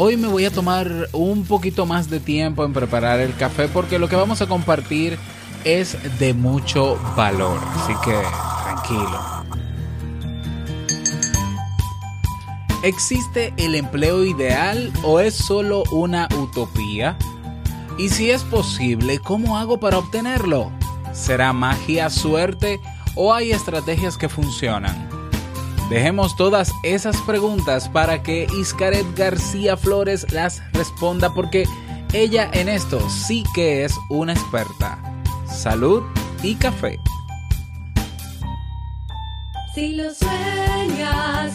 hoy me voy a tomar un poquito más de tiempo en preparar el café porque lo que vamos a compartir es de mucho valor. Así que tranquilo. ¿Existe el empleo ideal o es solo una utopía? Y si es posible, ¿cómo hago para obtenerlo? ¿Será magia, suerte o hay estrategias que funcionan? Dejemos todas esas preguntas para que Iscaret García Flores las responda porque ella en esto sí que es una experta. Salud y café. Si lo sueñas,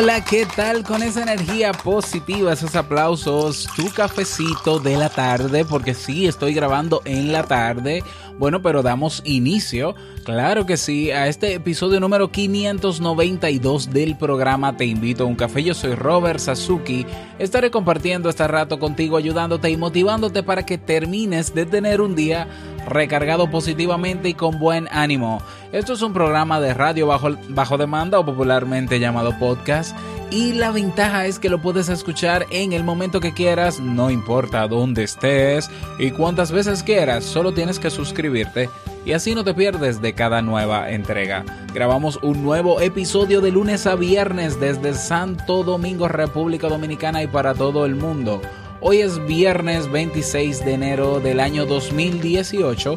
Hola, ¿qué tal con esa energía positiva, esos aplausos, tu cafecito de la tarde? Porque sí, estoy grabando en la tarde. Bueno, pero damos inicio, claro que sí, a este episodio número 592 del programa Te invito a un café. Yo soy Robert Sasuki. Estaré compartiendo este rato contigo, ayudándote y motivándote para que termines de tener un día recargado positivamente y con buen ánimo. Esto es un programa de radio bajo, bajo demanda o popularmente llamado podcast. Y la ventaja es que lo puedes escuchar en el momento que quieras, no importa dónde estés y cuántas veces quieras, solo tienes que suscribirte y así no te pierdes de cada nueva entrega. Grabamos un nuevo episodio de lunes a viernes desde Santo Domingo, República Dominicana y para todo el mundo. Hoy es viernes 26 de enero del año 2018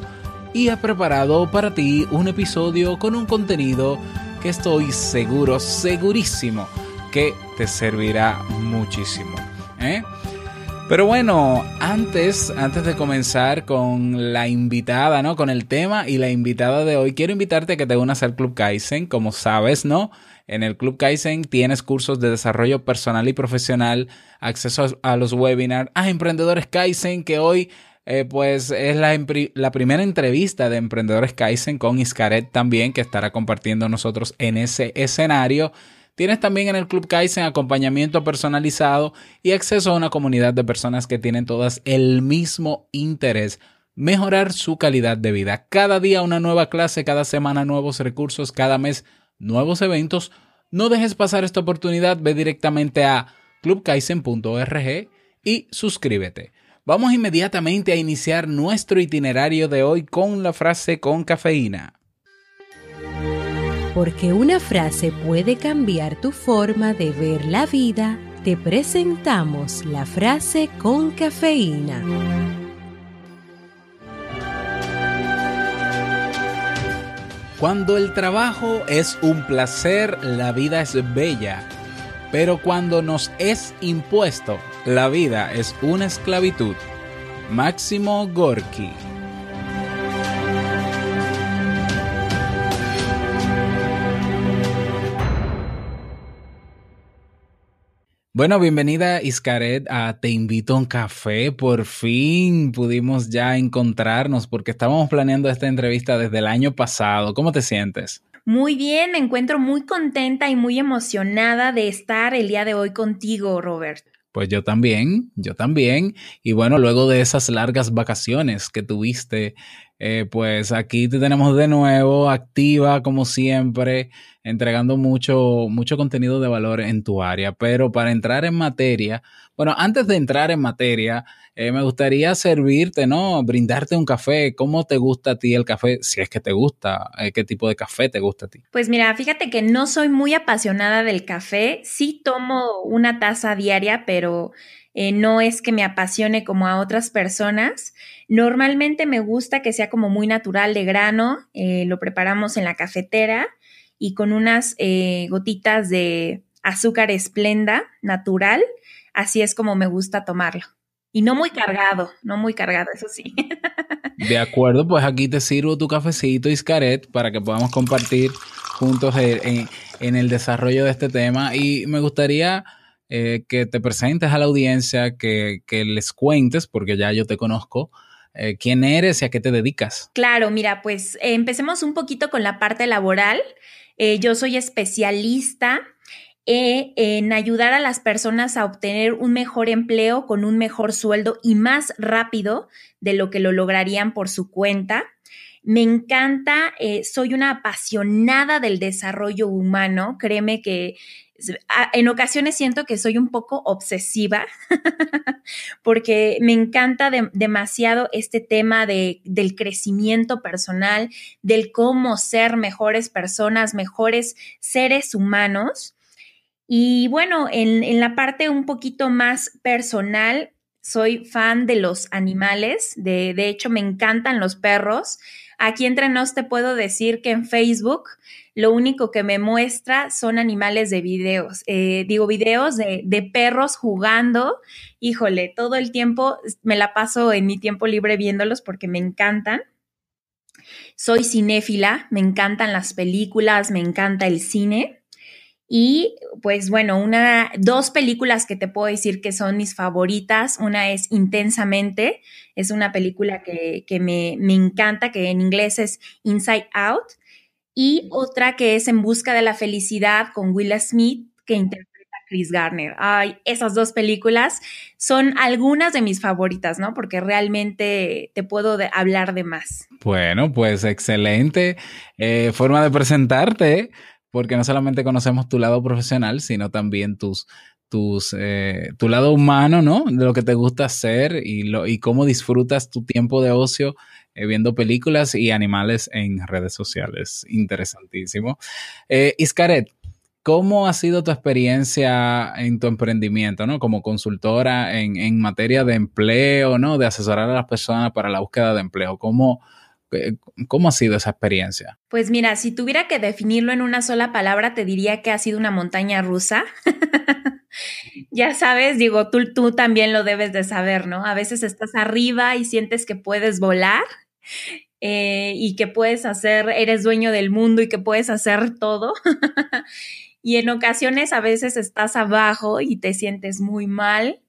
y he preparado para ti un episodio con un contenido que estoy seguro, segurísimo que te servirá muchísimo. ¿eh? Pero bueno, antes, antes de comenzar con la invitada, ¿no? Con el tema y la invitada de hoy, quiero invitarte a que te unas al Club Kaizen, como sabes, ¿no? En el Club Kaizen tienes cursos de desarrollo personal y profesional, acceso a los webinars, a Emprendedores Kaizen, que hoy eh, pues es la, la, primera entrevista de Emprendedores Kaizen con Iscaret también, que estará compartiendo nosotros en ese escenario. Tienes también en el Club Kaizen acompañamiento personalizado y acceso a una comunidad de personas que tienen todas el mismo interés, mejorar su calidad de vida. Cada día una nueva clase, cada semana nuevos recursos, cada mes nuevos eventos. No dejes pasar esta oportunidad, ve directamente a clubkaizen.org y suscríbete. Vamos inmediatamente a iniciar nuestro itinerario de hoy con la frase con cafeína. Porque una frase puede cambiar tu forma de ver la vida, te presentamos la frase con cafeína. Cuando el trabajo es un placer, la vida es bella. Pero cuando nos es impuesto, la vida es una esclavitud. Máximo Gorky. Bueno, bienvenida Iscaret a Te invito a un café. Por fin pudimos ya encontrarnos porque estábamos planeando esta entrevista desde el año pasado. ¿Cómo te sientes? Muy bien, me encuentro muy contenta y muy emocionada de estar el día de hoy contigo, Robert. Pues yo también, yo también. Y bueno, luego de esas largas vacaciones que tuviste, eh, pues aquí te tenemos de nuevo, activa como siempre, entregando mucho, mucho contenido de valor en tu área. Pero para entrar en materia, bueno, antes de entrar en materia, eh, me gustaría servirte, ¿no? Brindarte un café. ¿Cómo te gusta a ti el café? Si es que te gusta, eh, ¿qué tipo de café te gusta a ti? Pues mira, fíjate que no soy muy apasionada del café. Sí tomo una taza diaria, pero eh, no es que me apasione como a otras personas. Normalmente me gusta que sea como muy natural de grano, eh, lo preparamos en la cafetera y con unas eh, gotitas de azúcar esplenda natural, así es como me gusta tomarlo. Y no muy cargado, no muy cargado, eso sí. De acuerdo, pues aquí te sirvo tu cafecito Iscaret para que podamos compartir juntos en, el desarrollo de este tema. Y me gustaría eh, que te presentes a la audiencia, que, que les cuentes, porque ya yo te conozco, eh, quién eres y a qué te dedicas. Claro, mira, pues empecemos un poquito con la parte laboral. Eh, yo soy especialista en ayudar a las personas a obtener un mejor empleo con un mejor sueldo y más rápido de lo que lo lograrían por su cuenta. Me encanta, soy una apasionada del desarrollo humano. Créeme que en ocasiones siento que soy un poco obsesiva porque me encanta de- demasiado este tema de, del crecimiento personal, del cómo ser mejores personas, mejores seres humanos. Y bueno, en, en la parte un poquito más personal, soy fan de los animales, de, de hecho me encantan los perros. Aquí entre nos te puedo decir que en Facebook lo único que me muestra son animales de videos, eh, digo videos de, de perros jugando. Híjole, todo el tiempo me la paso en mi tiempo libre viéndolos porque me encantan. Soy cinéfila, me encantan las películas, me encanta el cine. Y pues bueno, una, dos películas que te puedo decir que son mis favoritas. Una es Intensamente, es una película que, que me, me encanta, que en inglés es Inside Out. Y otra que es En Busca de la Felicidad con Will Smith, que interpreta a Chris Garner. Ay, esas dos películas son algunas de mis favoritas, ¿no? Porque realmente te puedo de- hablar de más. Bueno, pues excelente eh, forma de presentarte, porque no solamente conocemos tu lado profesional, sino también tus, eh, tu lado humano, ¿no? De lo que te gusta hacer y, cómo disfrutas tu tiempo de ocio eh, viendo películas y animales en redes sociales. Interesantísimo. Eh, Iscaret, ¿cómo ha sido tu experiencia en tu emprendimiento, ¿no? Como consultora en, en materia de empleo, ¿no? De asesorar a las personas para la búsqueda de empleo. ¿Cómo, ¿Cómo ha sido esa experiencia? Pues mira, si tuviera que definirlo en una sola palabra, te diría que ha sido una montaña rusa. ya sabes, digo, tú, tú también lo debes de saber, ¿no? A veces estás arriba y sientes que puedes volar eh, y que puedes hacer, eres dueño del mundo y que puedes hacer todo. y en ocasiones a veces estás abajo y te sientes muy mal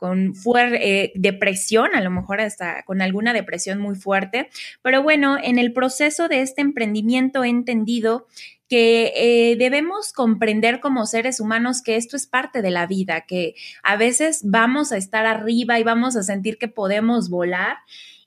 con eh, depresión, a lo mejor hasta con alguna depresión muy fuerte. Pero bueno, en el proceso de este emprendimiento he entendido que eh, debemos comprender como seres humanos que esto es parte de la vida, que a veces vamos a estar arriba y vamos a sentir que podemos volar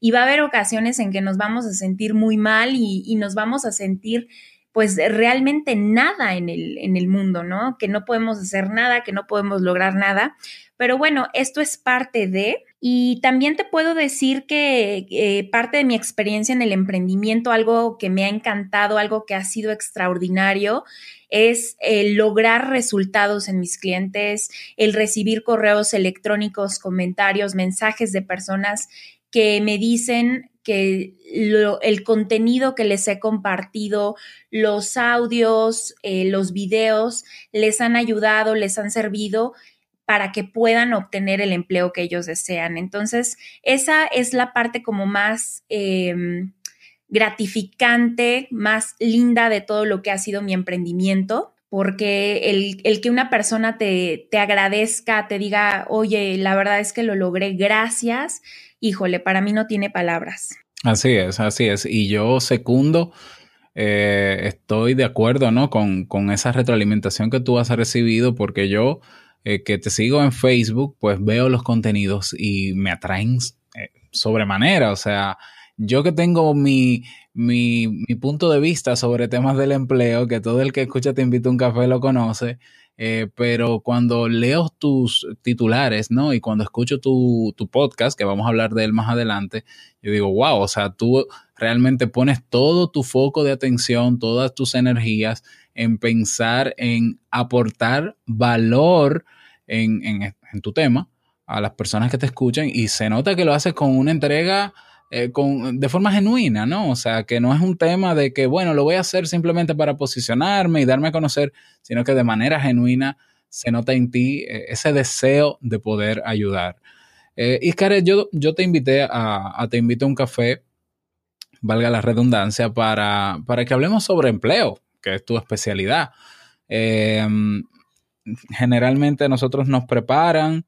y va a haber ocasiones en que nos vamos a sentir muy mal y, y nos vamos a sentir pues realmente nada en el, en el mundo, ¿no? Que no podemos hacer nada, que no podemos lograr nada. Pero bueno, esto es parte de, y también te puedo decir que eh, parte de mi experiencia en el emprendimiento, algo que me ha encantado, algo que ha sido extraordinario, es lograr resultados en mis clientes, el recibir correos electrónicos, comentarios, mensajes de personas que me dicen que el contenido que les he compartido, los audios, eh, los videos, les han ayudado, les han servido para que puedan obtener el empleo que ellos desean. Entonces, esa es la parte como más eh, gratificante, más linda de todo lo que ha sido mi emprendimiento, porque el, el que una persona te, te, agradezca, te diga, oye, la verdad es que lo logré, gracias, híjole, para mí no tiene palabras. Así es, así es. Y yo secundo, eh, estoy de acuerdo, ¿no? Con, con esa retroalimentación que tú has recibido, porque yo eh, que te sigo en Facebook, pues veo los contenidos y me atraen eh, sobremanera. O sea, yo que tengo mi, mi, mi, punto de vista sobre temas del empleo, que todo el que escucha Te invito a un café lo conoce, eh, pero cuando leo tus titulares, ¿no? Y cuando escucho tu, tu, podcast, que vamos a hablar de él más adelante, yo digo, wow, o sea, tú realmente pones todo tu foco de atención, todas tus energías en pensar en aportar valor en, en, en tu tema a las personas que te escuchan y se nota que lo haces con una entrega eh, con, de forma genuina, ¿no? O sea, que no es un tema de que, bueno, lo voy a hacer simplemente para posicionarme y darme a conocer, sino que de manera genuina se nota en ti eh, ese deseo de poder ayudar. Eh, Iscaret, yo, yo te invité a, te invité a un café, valga la redundancia, para, para que hablemos sobre empleo, que es tu especialidad. Eh, generalmente nosotros nos preparan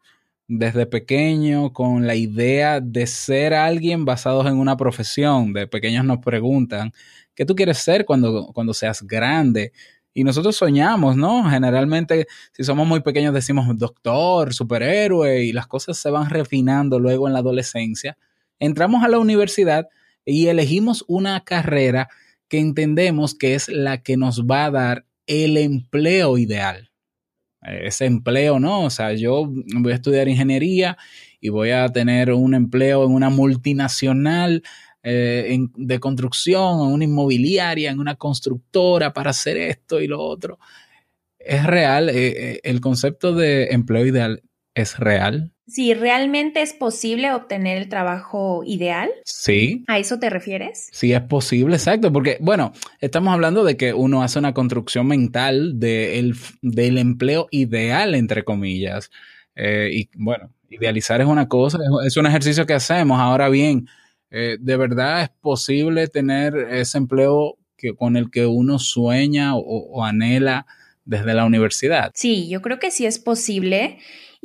desde pequeño con la idea de ser alguien basados en una profesión. De pequeños nos preguntan, ¿qué tú quieres ser cuando, cuando seas grande? Y nosotros soñamos, ¿no? Generalmente, si somos muy pequeños, decimos doctor, superhéroe, y las cosas se van refinando luego en la adolescencia. Entramos a la universidad y elegimos una carrera que entendemos que es la que nos va a dar el empleo ideal ese empleo, ¿no? O sea, yo voy a estudiar ingeniería y voy a tener un empleo en una multinacional eh, en, de construcción, en una inmobiliaria, en una constructora para hacer esto y lo otro. Es real, eh, eh el concepto de empleo ideal es real. Si realmente es posible obtener el trabajo ideal. Sí. ¿A eso te refieres? Sí, es posible, exacto, porque, bueno, estamos hablando de que uno hace una construcción mental de el, del empleo ideal, entre comillas. Eh, y bueno, idealizar es una cosa, es un ejercicio que hacemos. Ahora bien, eh, ¿de verdad es posible tener ese empleo que, con el que uno sueña o, o anhela desde la universidad? Sí, yo creo que sí es posible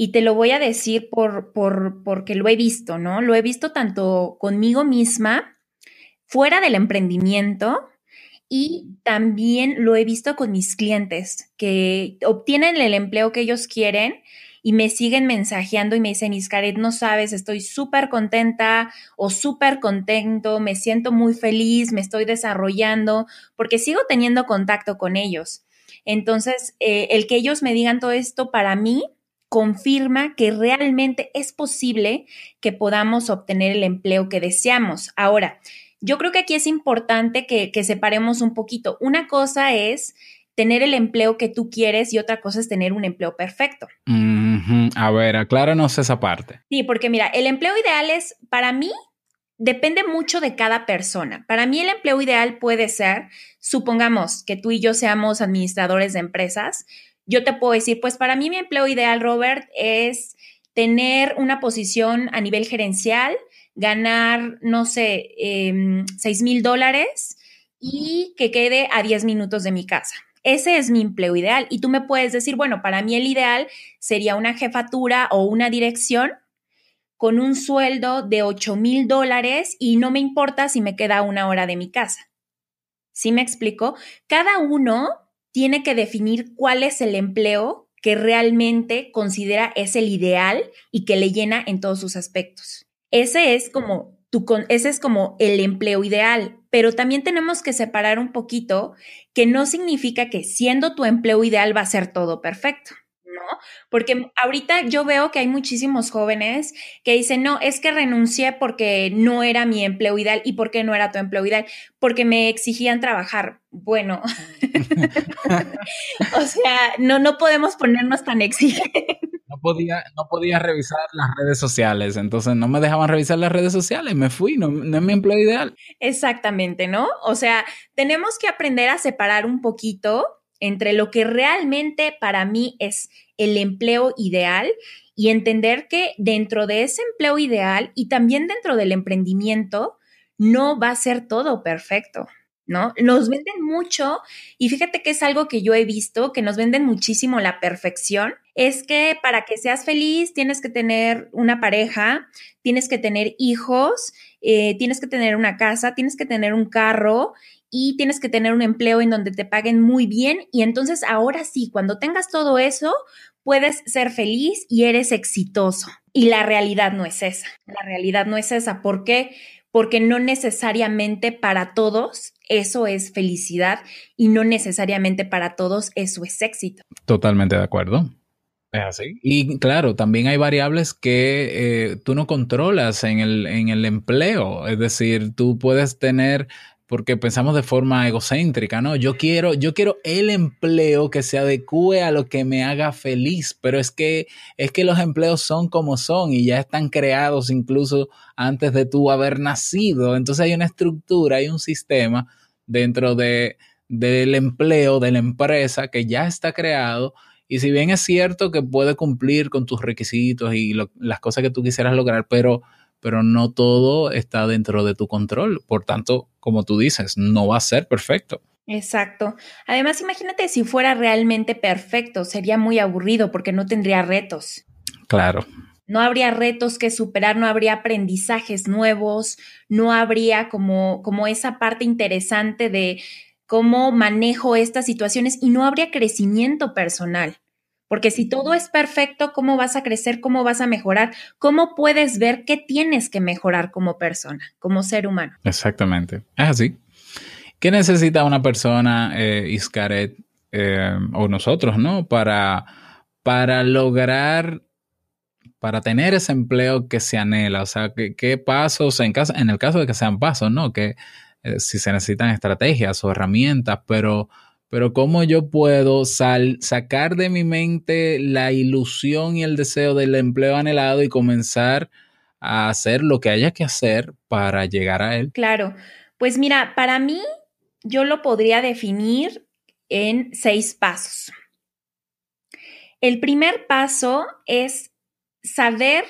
y te lo voy a decir por, por, porque lo he visto, ¿no? Lo he visto tanto conmigo misma, fuera del emprendimiento, y también lo he visto con mis clientes que obtienen el empleo que ellos quieren y me siguen mensajeando y me dicen, Iscaret, no sabes, estoy súper contenta o súper contento, me siento muy feliz, me estoy desarrollando, porque sigo teniendo contacto con ellos. Entonces, eh, el que ellos me digan todo esto para mí confirma que realmente es posible que podamos obtener el empleo que deseamos. Ahora, yo creo que aquí es importante que, que separemos un poquito. Una cosa es tener el empleo que tú quieres y otra cosa es tener un empleo perfecto. Mm -hmm. A ver, acláranos esa parte. Sí, porque mira, el empleo ideal es, para mí, depende mucho de cada persona. Para mí el empleo ideal puede ser, supongamos que tú y yo seamos administradores de empresas, yo te puedo decir, pues para mí mi empleo ideal, Robert, es tener una posición a nivel gerencial, ganar, no sé, eh, 6 mil dólares y que quede a 10 minutos de mi casa. Ese es mi empleo ideal. Y tú me puedes decir, bueno, para mí el ideal sería una jefatura o una dirección con un sueldo de 8 mil dólares y no me importa si me queda una hora de mi casa. ¿Sí me explico? Cada uno tiene que definir cuál es el empleo que realmente considera es el ideal y que le llena en todos sus aspectos. Ese es como tu, ese es como el empleo ideal, pero también tenemos que separar un poquito que no significa que siendo tu empleo ideal va a ser todo perfecto. ¿No? Porque ahorita yo veo que hay muchísimos jóvenes que dicen, no, es que renuncié porque no era mi empleo ideal. ¿Y por qué no era tu empleo ideal? Porque me exigían trabajar. Bueno, o sea, no, no podemos ponernos tan exigentes. No podía, no podía revisar las redes sociales, entonces no me dejaban revisar las redes sociales, me fui, no, no es mi empleo ideal. Exactamente, ¿no? O sea, tenemos que aprender a separar un poquito entre lo que realmente para mí es el empleo ideal y entender que dentro de ese empleo ideal y también dentro del emprendimiento no va a ser todo perfecto. ¿No? Nos venden mucho y fíjate que es algo que yo he visto, que nos venden muchísimo la perfección, es que para que seas feliz tienes que tener una pareja, tienes que tener hijos, eh, tienes que tener una casa, tienes que tener un carro y tienes que tener un empleo en donde te paguen muy bien y entonces ahora sí, cuando tengas todo eso, puedes ser feliz y eres exitoso. Y la realidad no es esa. La realidad no es esa. ¿Por qué? Porque no necesariamente para todos eso es felicidad y no necesariamente para todos eso es éxito. Totalmente de acuerdo. Es así. Y claro, también hay variables que eh, tú no controlas en el, en el empleo. Es decir, tú puedes tener porque pensamos de forma egocéntrica, ¿no? Yo quiero, yo quiero el empleo que se adecue a lo que me haga feliz, pero es que, es que los empleos son como son y ya están creados incluso antes de tú haber nacido. Entonces hay una estructura, hay un sistema dentro de, del empleo, de la empresa que ya está creado. Y si bien es cierto que puede cumplir con tus requisitos y las cosas que tú quisieras lograr, pero pero no todo está dentro de tu control. Por tanto, como tú dices, no va a ser perfecto. Exacto. Además, imagínate si fuera realmente perfecto, sería muy aburrido porque no tendría retos. Claro. No habría retos que superar, no habría aprendizajes nuevos, no habría como, como esa parte interesante de cómo manejo estas situaciones y no habría crecimiento personal. Porque si todo es perfecto, ¿cómo vas a crecer? ¿Cómo vas a mejorar? ¿Cómo puedes ver qué tienes que mejorar como persona, como ser humano? Exactamente. Es así. ¿Qué necesita una persona, eh, Iscaret, eh, o nosotros, ¿no? Para, para lograr, para tener ese empleo que se anhela. O sea, ¿qué, qué pasos, en, caso, en el caso de que sean pasos, ¿no? Que eh, si se necesitan estrategias o herramientas, pero pero cómo yo puedo sacar de mi mente la ilusión y el deseo del empleo anhelado y comenzar a hacer lo que haya que hacer para llegar a él. Claro, pues mira, para mí yo lo podría definir en seis pasos. El primer paso es saber,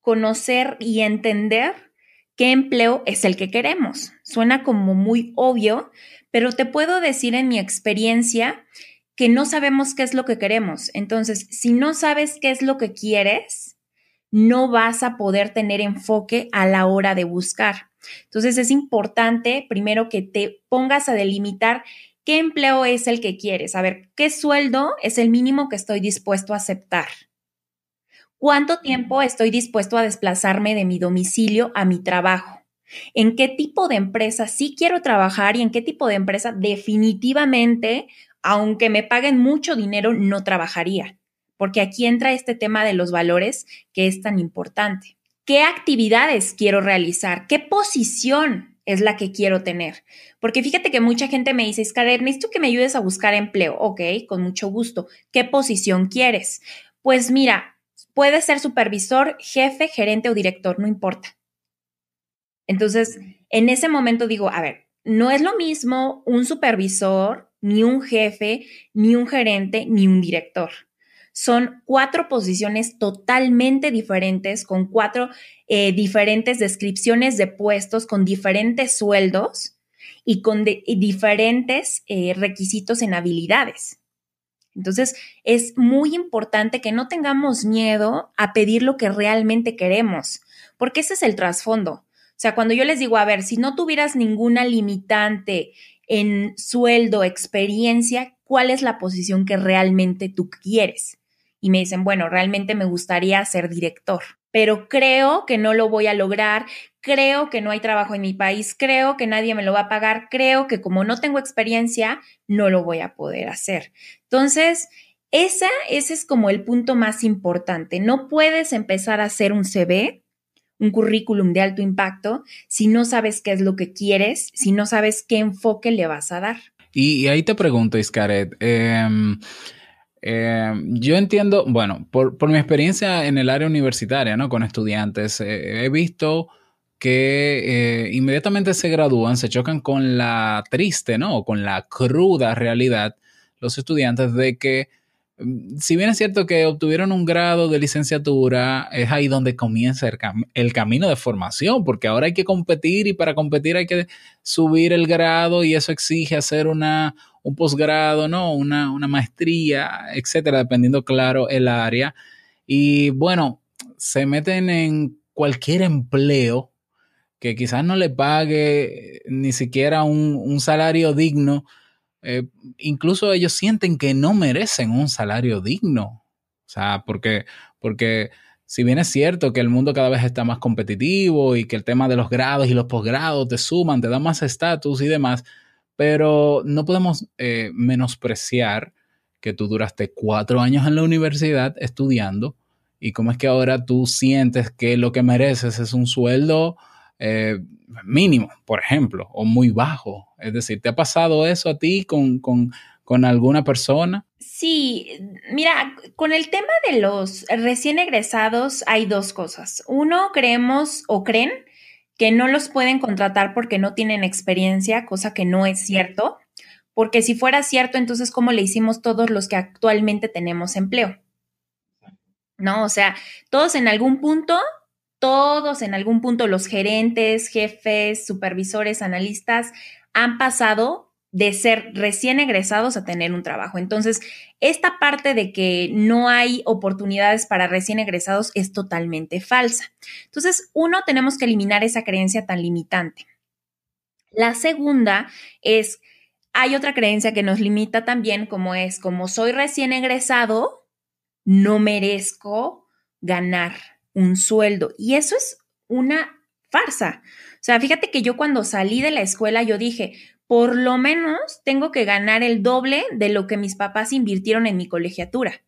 conocer y entender qué empleo es el que queremos. Suena como muy obvio, pero te puedo decir en mi experiencia que no sabemos qué es lo que queremos. Entonces, si no sabes qué es lo que quieres, no vas a poder tener enfoque a la hora de buscar. Entonces, es importante primero que te pongas a delimitar qué empleo es el que quieres. A ver, ¿qué sueldo es el mínimo que estoy dispuesto a aceptar? ¿Cuánto tiempo estoy dispuesto a desplazarme de mi domicilio a mi trabajo? En qué tipo de empresa sí quiero trabajar y en qué tipo de empresa definitivamente, aunque me paguen mucho dinero, no trabajaría. Porque aquí entra este tema de los valores que es tan importante. ¿Qué actividades quiero realizar? ¿Qué posición es la que quiero tener? Porque fíjate que mucha gente me dice, Scarlett, necesito que me ayudes a buscar empleo. Ok, con mucho gusto. ¿Qué posición quieres? Pues mira, puede ser supervisor, jefe, gerente o director, no importa. Entonces, en ese momento digo, a ver, no es lo mismo un supervisor, ni un jefe, ni un gerente, ni un director. Son cuatro posiciones totalmente diferentes, con cuatro eh, diferentes descripciones de puestos, con diferentes sueldos y con diferentes eh, requisitos en habilidades. Entonces, es muy importante que no tengamos miedo a pedir lo que realmente queremos, porque ese es el trasfondo. O sea, cuando yo les digo, a ver, si no tuvieras ninguna limitante en sueldo, experiencia, ¿cuál es la posición que realmente tú quieres? Y me dicen, bueno, realmente me gustaría ser director, pero creo que no lo voy a lograr, creo que no hay trabajo en mi país, creo que nadie me lo va a pagar, creo que como no tengo experiencia, no lo voy a poder hacer. Entonces, esa, ese es como el punto más importante. No puedes empezar a hacer un CV un currículum de alto impacto si no sabes qué es lo que quieres, si no sabes qué enfoque le vas a dar. Y, ahí te pregunto, Iscaret, em, em, yo entiendo, bueno, por, mi experiencia en el área universitaria, ¿no? Con estudiantes, eh, he visto que eh, inmediatamente se gradúan, se chocan con la triste, ¿no? Con la cruda realidad los estudiantes de que si bien es cierto que obtuvieron un grado de licenciatura, es ahí donde comienza el, camino de formación, porque ahora hay que competir y para competir hay que subir el grado y eso exige hacer una, un posgrado, ¿no? Una, una maestría, etcétera, dependiendo, claro, el área. Y bueno, se meten en cualquier empleo que quizás no le pague ni siquiera un, un salario digno eh, incluso ellos sienten que no merecen un salario digno. O sea, porque, porque si bien es cierto que el mundo cada vez está más competitivo y que el tema de los grados y los posgrados te suman, te dan más estatus y demás, pero no podemos eh, menospreciar que tú duraste cuatro años en la universidad estudiando y cómo es que ahora tú sientes que lo que mereces es un sueldo eh, mínimo, por ejemplo, o muy bajo. Es decir, ¿te ha pasado eso a ti con, con, con alguna persona? Sí, mira, con el tema de los recién egresados hay dos cosas. Uno, creemos o creen que no los pueden contratar porque no tienen experiencia, cosa que no es cierto, porque si fuera cierto, entonces, ¿cómo le hicimos todos los que actualmente tenemos empleo? ¿No? O sea, todos en algún punto, todos en algún punto, los gerentes, jefes, supervisores, analistas, han pasado de ser recién egresados a tener un trabajo. Entonces, esta parte de que no hay oportunidades para recién egresados es totalmente falsa. Entonces, uno, tenemos que eliminar esa creencia tan limitante. La segunda es, hay otra creencia que nos limita también, como es, como soy recién egresado, no merezco ganar un sueldo. Y eso es una farsa. O sea, fíjate que yo cuando salí de la escuela, yo dije, por lo menos tengo que ganar el doble de lo que mis papás invirtieron en mi colegiatura.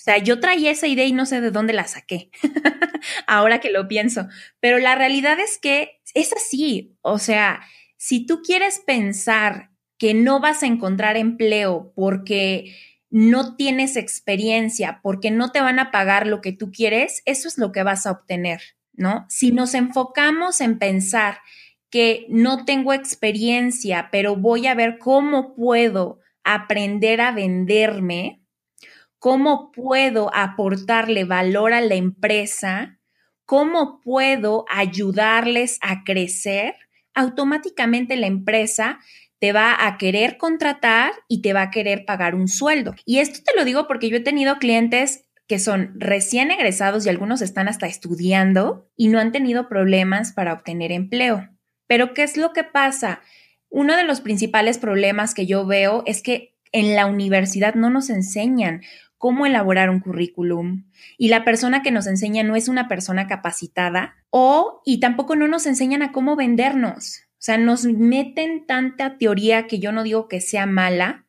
O sea, yo traía esa idea y no sé de dónde la saqué, ahora que lo pienso, pero la realidad es que es así. O sea, si tú quieres pensar que no vas a encontrar empleo porque no tienes experiencia, porque no te van a pagar lo que tú quieres, eso es lo que vas a obtener, ¿no? Si nos enfocamos en pensar que no tengo experiencia, pero voy a ver cómo puedo aprender a venderme, cómo puedo aportarle valor a la empresa, cómo puedo ayudarles a crecer, automáticamente la empresa te va a querer contratar y te va a querer pagar un sueldo. Y esto te lo digo porque yo he tenido clientes que son recién egresados y algunos están hasta estudiando y no han tenido problemas para obtener empleo. Pero ¿qué es lo que pasa? Uno de los principales problemas que yo veo es que en la universidad no nos enseñan cómo elaborar un currículum y la persona que nos enseña no es una persona capacitada o y tampoco no nos enseñan a cómo vendernos. O sea, nos meten tanta teoría que yo no digo que sea mala,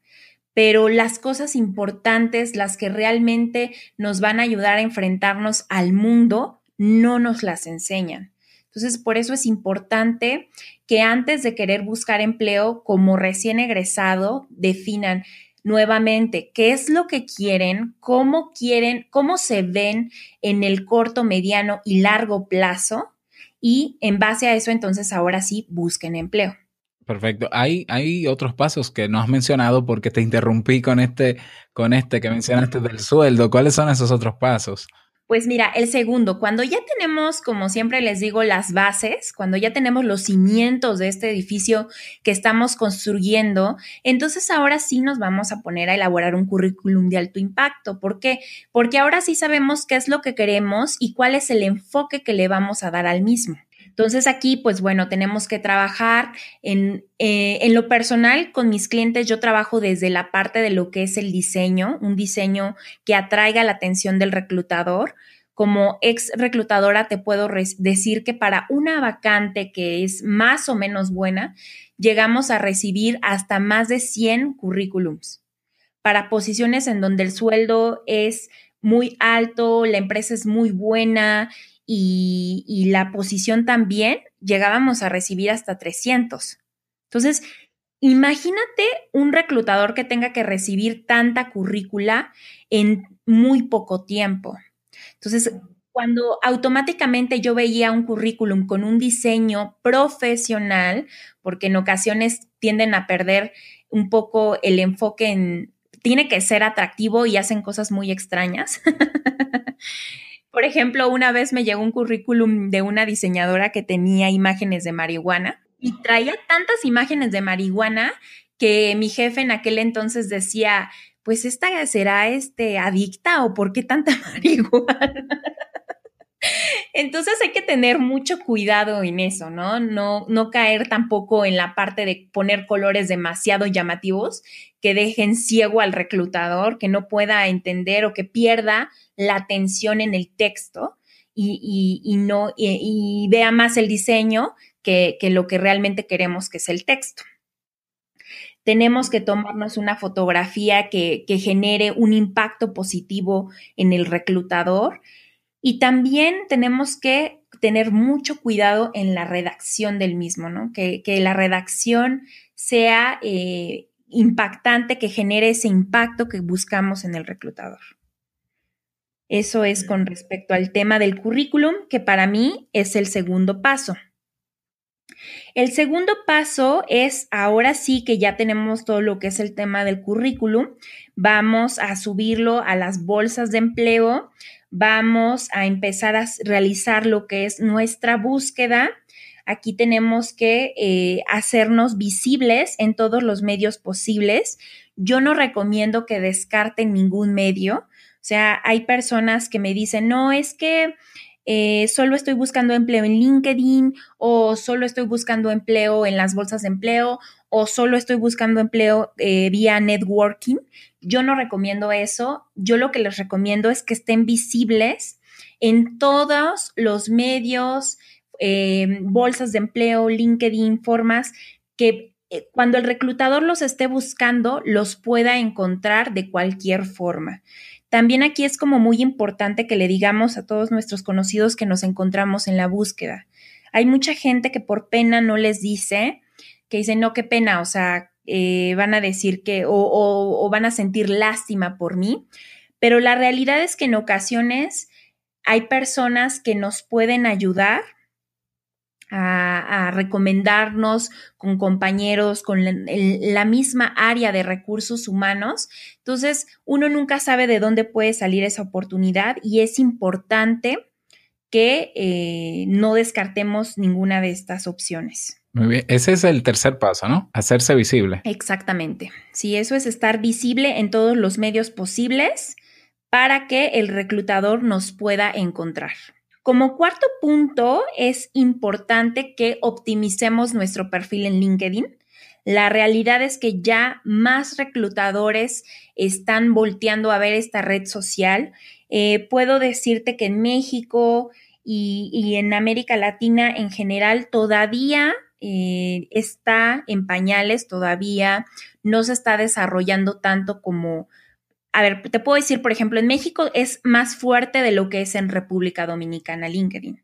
pero las cosas importantes, las que realmente nos van a ayudar a enfrentarnos al mundo, no nos las enseñan. Entonces, por eso es importante que antes de querer buscar empleo como recién egresado, definan nuevamente qué es lo que quieren, cómo quieren, cómo se ven en el corto, mediano y largo plazo y en base a eso entonces ahora sí busquen empleo. Perfecto. Hay, hay otros pasos que no has mencionado porque te interrumpí con este, con este que mencionaste del sueldo. ¿Cuáles son esos otros pasos? Pues mira, el segundo, cuando ya tenemos, como siempre les digo, las bases, cuando ya tenemos los cimientos de este edificio que estamos construyendo, entonces ahora sí nos vamos a poner a elaborar un currículum de alto impacto. ¿Por qué? Porque ahora sí sabemos qué es lo que queremos y cuál es el enfoque que le vamos a dar al mismo. Entonces aquí, pues bueno, tenemos que trabajar en, eh, en, lo personal con mis clientes. Yo trabajo desde la parte de lo que es el diseño, un diseño que atraiga la atención del reclutador. Como ex reclutadora te puedo decir que para una vacante que es más o menos buena, llegamos a recibir hasta más de 100 currículums. Para posiciones en donde el sueldo es muy alto, la empresa es muy buena y, la posición también llegábamos a recibir hasta 300. Entonces, imagínate un reclutador que tenga que recibir tanta currícula en muy poco tiempo. Entonces, cuando automáticamente yo veía un currículum con un diseño profesional, porque en ocasiones tienden a perder un poco el enfoque en, tiene que ser atractivo y hacen cosas muy extrañas. Por ejemplo, una vez me llegó un currículum de una diseñadora que tenía imágenes de marihuana y traía tantas imágenes de marihuana que mi jefe en aquel entonces decía, pues esta será este adicta o por qué tanta marihuana. Entonces hay que tener mucho cuidado en eso, ¿no? ¿no? No caer tampoco en la parte de poner colores demasiado llamativos que dejen ciego al reclutador, que no pueda entender o que pierda la atención en el texto y, no, y, vea más el diseño que, que lo que realmente queremos que es el texto tenemos que tomarnos una fotografía que, que, genere un impacto positivo en el reclutador y también tenemos que tener mucho cuidado en la redacción del mismo, ¿no? Que, que la redacción sea eh, impactante, que genere ese impacto que buscamos en el reclutador. Eso es con respecto al tema del currículum, que para mí es el segundo paso. El segundo paso es, ahora sí que ya tenemos todo lo que es el tema del currículum, vamos a subirlo a las bolsas de empleo, vamos a empezar a realizar lo que es nuestra búsqueda. Aquí tenemos que eh, hacernos visibles en todos los medios posibles. Yo no recomiendo que descarten ningún medio. O sea, hay personas que me dicen, no, es que eh, solo estoy buscando empleo en LinkedIn o solo estoy buscando empleo en las bolsas de empleo o solo estoy buscando empleo eh, vía networking. Yo no recomiendo eso. Yo lo que les recomiendo es que estén visibles en todos los medios, eh, bolsas de empleo, LinkedIn, formas que cuando el reclutador los esté buscando, los pueda encontrar de cualquier forma. También aquí es como muy importante que le digamos a todos nuestros conocidos que nos encontramos en la búsqueda. Hay mucha gente que por pena no les dice, que dice, no, qué pena, o sea, eh, van a decir que, o, o, van a sentir lástima por mí, pero la realidad es que en ocasiones hay personas que nos pueden ayudar a, a, recomendarnos con compañeros, con la, la, misma área de recursos humanos. Entonces, uno nunca sabe de dónde puede salir esa oportunidad y es importante que eh, no descartemos ninguna de estas opciones. Muy bien, ese es el tercer paso, ¿no? Hacerse visible. Exactamente. Sí, eso es estar visible en todos los medios posibles para que el reclutador nos pueda encontrar. Como cuarto punto, es importante que optimicemos nuestro perfil en LinkedIn. La realidad es que ya más reclutadores están volteando a ver esta red social. Eh, puedo decirte que en México y, y, en América Latina en general todavía eh, está en pañales, todavía no se está desarrollando tanto como, a ver, te puedo decir, por ejemplo, en México es más fuerte de lo que es en República Dominicana, LinkedIn.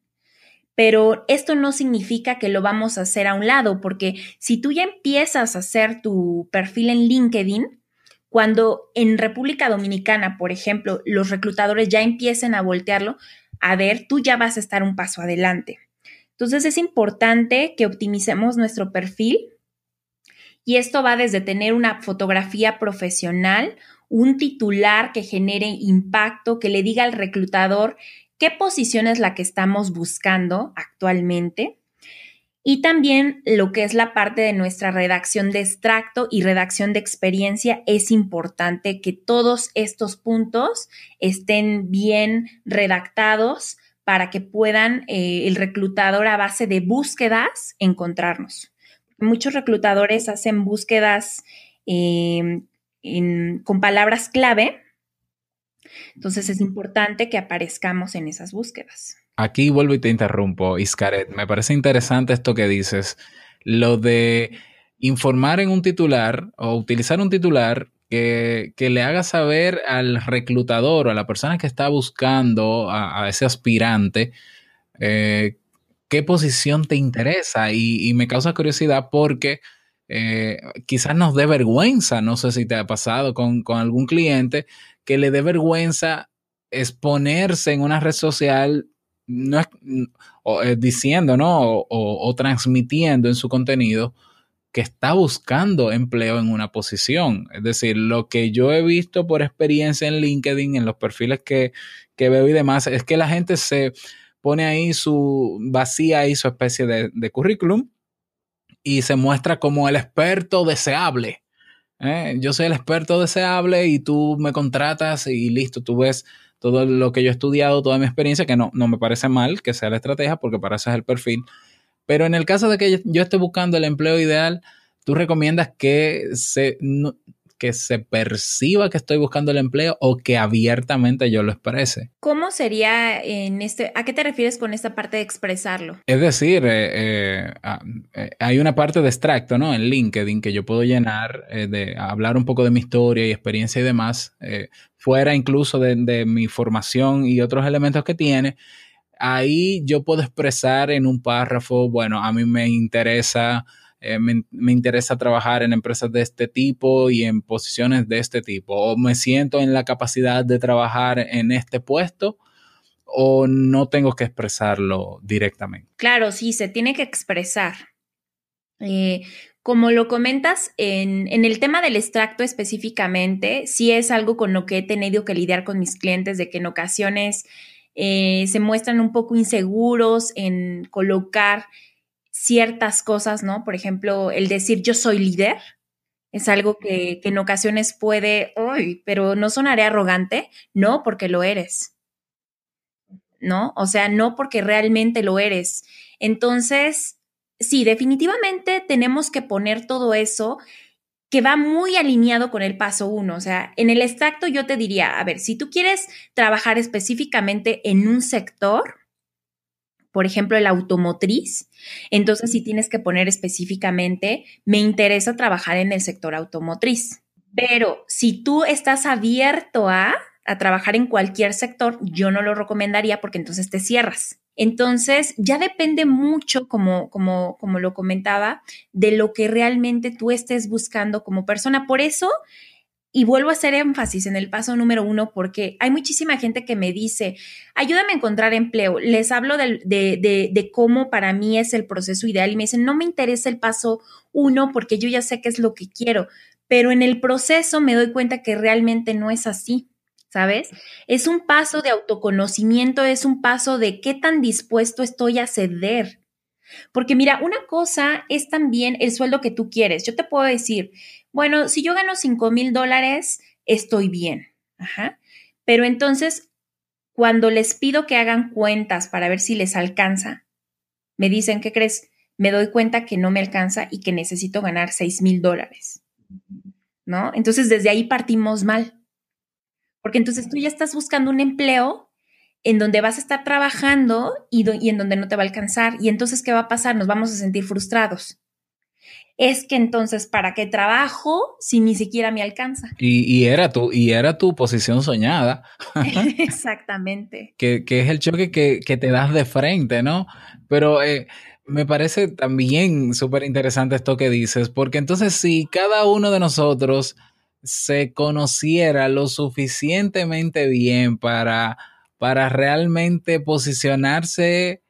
Pero esto no significa que lo vamos a hacer a un lado, porque si tú ya empiezas a hacer tu perfil en LinkedIn, cuando en República Dominicana, por ejemplo, los reclutadores ya empiecen a voltearlo, a ver, tú ya vas a estar un paso adelante. Entonces es importante que optimicemos nuestro perfil y esto va desde tener una fotografía profesional, un titular que genere impacto, que le diga al reclutador qué posición es la que estamos buscando actualmente. Y también lo que es la parte de nuestra redacción de extracto y redacción de experiencia, es importante que todos estos puntos estén bien redactados para que puedan eh, el reclutador a base de búsquedas encontrarnos. Muchos reclutadores hacen búsquedas en, con palabras clave. Entonces es importante que aparezcamos en esas búsquedas. Aquí vuelvo y te interrumpo, Iscaret. Me parece interesante esto que dices. Lo de informar en un titular o utilizar un titular que, que, le haga saber al reclutador o a la persona que está buscando a, ese aspirante eh, qué posición te interesa. Y, y, me causa curiosidad porque eh, quizás nos dé vergüenza, no sé si te ha pasado con, con algún cliente, que le dé vergüenza exponerse en una red social no o, eh, diciendo, ¿no? O, o, transmitiendo en su contenido que está buscando empleo en una posición. Es decir, lo que yo he visto por experiencia en LinkedIn, en los perfiles que, que veo y demás, es que la gente se pone ahí su, vacía ahí su especie de, currículum y se muestra como el experto deseable. ¿eh? Yo soy el experto deseable y tú me contratas y listo, tú ves todo lo que yo he estudiado, toda mi experiencia, que no, no me parece mal que sea la estrategia, porque para eso es el perfil. Pero en el caso de que yo esté buscando el empleo ideal, tú recomiendas que se, no, que se perciba que estoy buscando el empleo o que abiertamente yo lo exprese. ¿Cómo sería en este, a qué te refieres con esta parte de expresarlo? Es decir, eh, eh, hay una parte de extracto, ¿no? En LinkedIn que yo puedo llenar, eh, de hablar un poco de mi historia y experiencia y demás, fuera incluso de, de mi formación y otros elementos que tiene ahí yo puedo expresar en un párrafo, bueno, a mí me interesa, eh, me, me interesa trabajar en empresas de este tipo y en posiciones de este tipo, o me siento en la capacidad de trabajar en este puesto o no tengo que expresarlo directamente. Claro, sí, se tiene que expresar. Eh, como lo comentas, en, en, el tema del extracto específicamente, sí es algo con lo que he tenido que lidiar con mis clientes, de que en ocasiones eh, se muestran un poco inseguros en colocar ciertas cosas, ¿no? Por ejemplo, el decir yo soy líder es algo que, que en ocasiones puede, uy, pero no sonaré arrogante, no, porque lo eres. ¿no? O sea, no porque realmente lo eres. Entonces, sí, definitivamente tenemos que poner todo eso que va muy alineado con el paso uno. O sea, en el extracto yo te diría, a ver, si tú quieres trabajar específicamente en un sector, por ejemplo, el automotriz, entonces sí tienes que poner específicamente, me interesa trabajar en el sector automotriz. Pero si tú estás abierto a, a trabajar en cualquier sector, yo no lo recomendaría porque entonces te cierras. Entonces, ya depende mucho, como, como, como lo comentaba, de lo que realmente tú estés buscando como persona. Por eso, y vuelvo a hacer énfasis en el paso número uno, porque hay muchísima gente que me dice, ayúdame a encontrar empleo. Les hablo de, de, de, de cómo para mí es el proceso ideal y me dicen, no me interesa el paso uno porque yo ya sé qué es lo que quiero, pero en el proceso me doy cuenta que realmente no es así. ¿Sabes? Es un paso de autoconocimiento, es un paso de qué tan dispuesto estoy a ceder. Porque mira, una cosa es también el sueldo que tú quieres. Yo te puedo decir, bueno, si yo gano 5 mil dólares, estoy bien. Pero entonces, cuando les pido que hagan cuentas para ver si les alcanza, me dicen, ¿qué crees? Me doy cuenta que no me alcanza y que necesito ganar 6 mil dólares. ¿No? Entonces, desde ahí partimos mal. Porque entonces tú ya estás buscando un empleo en donde vas a estar trabajando y, y, en donde no te va a alcanzar. Y entonces, ¿qué va a pasar? Nos vamos a sentir frustrados. Es que entonces, ¿para qué trabajo si ni siquiera me alcanza? Y, y era, tu, y era tu posición soñada. Exactamente. que, que, es el choque que, que, te das de frente, ¿no? Pero eh, me parece también súper interesante esto que dices, porque entonces si cada uno de nosotros se conociera lo suficientemente bien para, para realmente posicionarse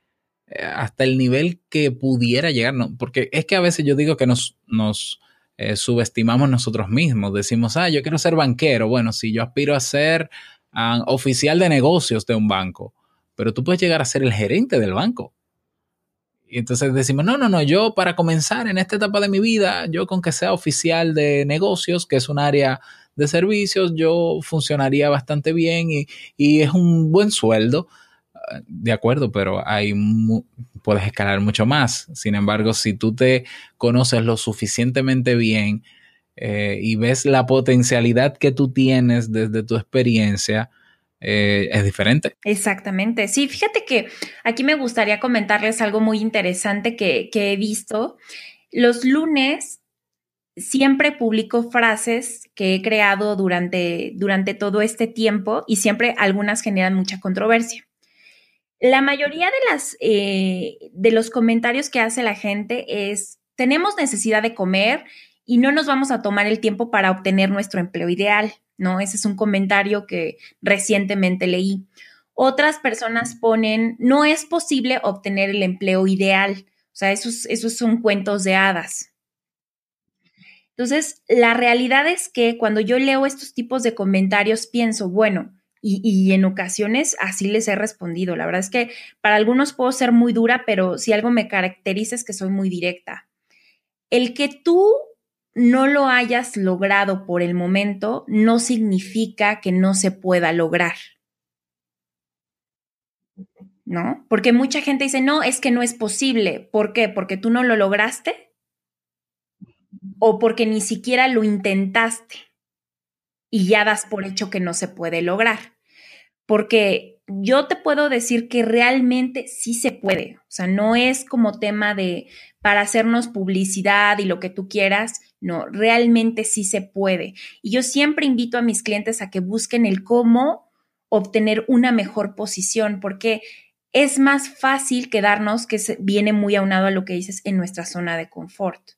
eh, hasta el nivel que pudiera llegar, ¿no? porque es que a veces yo digo que nos, nos eh, subestimamos nosotros mismos, decimos, ah, yo quiero ser banquero, bueno, si yo aspiro a ser uh, oficial de negocios de un banco, pero tú puedes llegar a ser el gerente del banco. Y entonces decimos, no, no, no, yo para comenzar en esta etapa de mi vida, yo con que sea oficial de negocios, que es un área de servicios, yo funcionaría bastante bien y, y es un buen sueldo. De acuerdo, pero hay puedes escalar mucho más. Sin embargo, si tú te conoces lo suficientemente bien eh, y ves la potencialidad que tú tienes desde tu experiencia, eh, es diferente. Exactamente. Sí, fíjate que aquí me gustaría comentarles algo muy interesante que, he visto. Los lunes siempre publico frases que he creado durante, durante todo este tiempo y siempre algunas generan mucha controversia. La mayoría de, las, eh, de los comentarios que hace la gente es, tenemos necesidad de comer y no nos vamos a tomar el tiempo para obtener nuestro empleo ideal. ¿No? Ese es un comentario que recientemente leí. Otras personas ponen, no es posible obtener el empleo ideal. O sea, esos, esos son cuentos de hadas. Entonces, la realidad es que cuando yo leo estos tipos de comentarios, pienso, bueno, y, y, en ocasiones así les he respondido. La verdad es que para algunos puedo ser muy dura, pero si algo me caracteriza es que soy muy directa. El que tú no lo hayas logrado por el momento no significa que no se pueda lograr. ¿No? Porque mucha gente dice, no, es que no es posible. ¿Por qué? ¿Porque tú no lo lograste? ¿O porque ni siquiera lo intentaste y ya das por hecho que no se puede lograr? Porque yo te puedo decir que realmente sí se puede. O sea, no es como tema de para hacernos publicidad y lo que tú quieras no, realmente sí se puede. Y yo siempre invito a mis clientes a que busquen el cómo obtener una mejor posición, porque es más fácil quedarnos, que viene muy aunado a lo que dices, en nuestra zona de confort.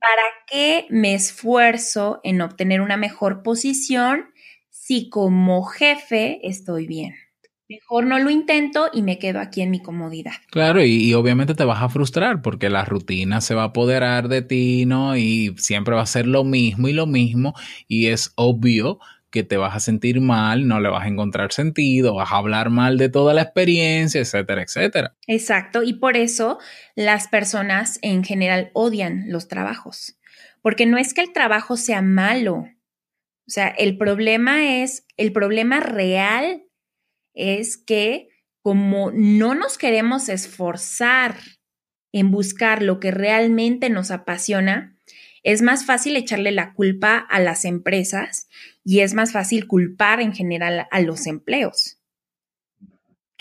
¿Para qué me esfuerzo en obtener una mejor posición si como jefe estoy bien? Mejor no lo intento y me quedo aquí en mi comodidad. Claro, y, y obviamente te vas a frustrar porque la rutina se va a apoderar de ti, ¿no? Y siempre va a ser lo mismo y lo mismo. Y es obvio que te vas a sentir mal, no le vas a encontrar sentido, vas a hablar mal de toda la experiencia, etcétera, etcétera. Exacto, y por eso las personas en general odian los trabajos, porque no es que el trabajo sea malo, o sea, el problema es, el problema real es que como no nos queremos esforzar en buscar lo que realmente nos apasiona, es más fácil echarle la culpa a las empresas y es más fácil culpar en general a los empleos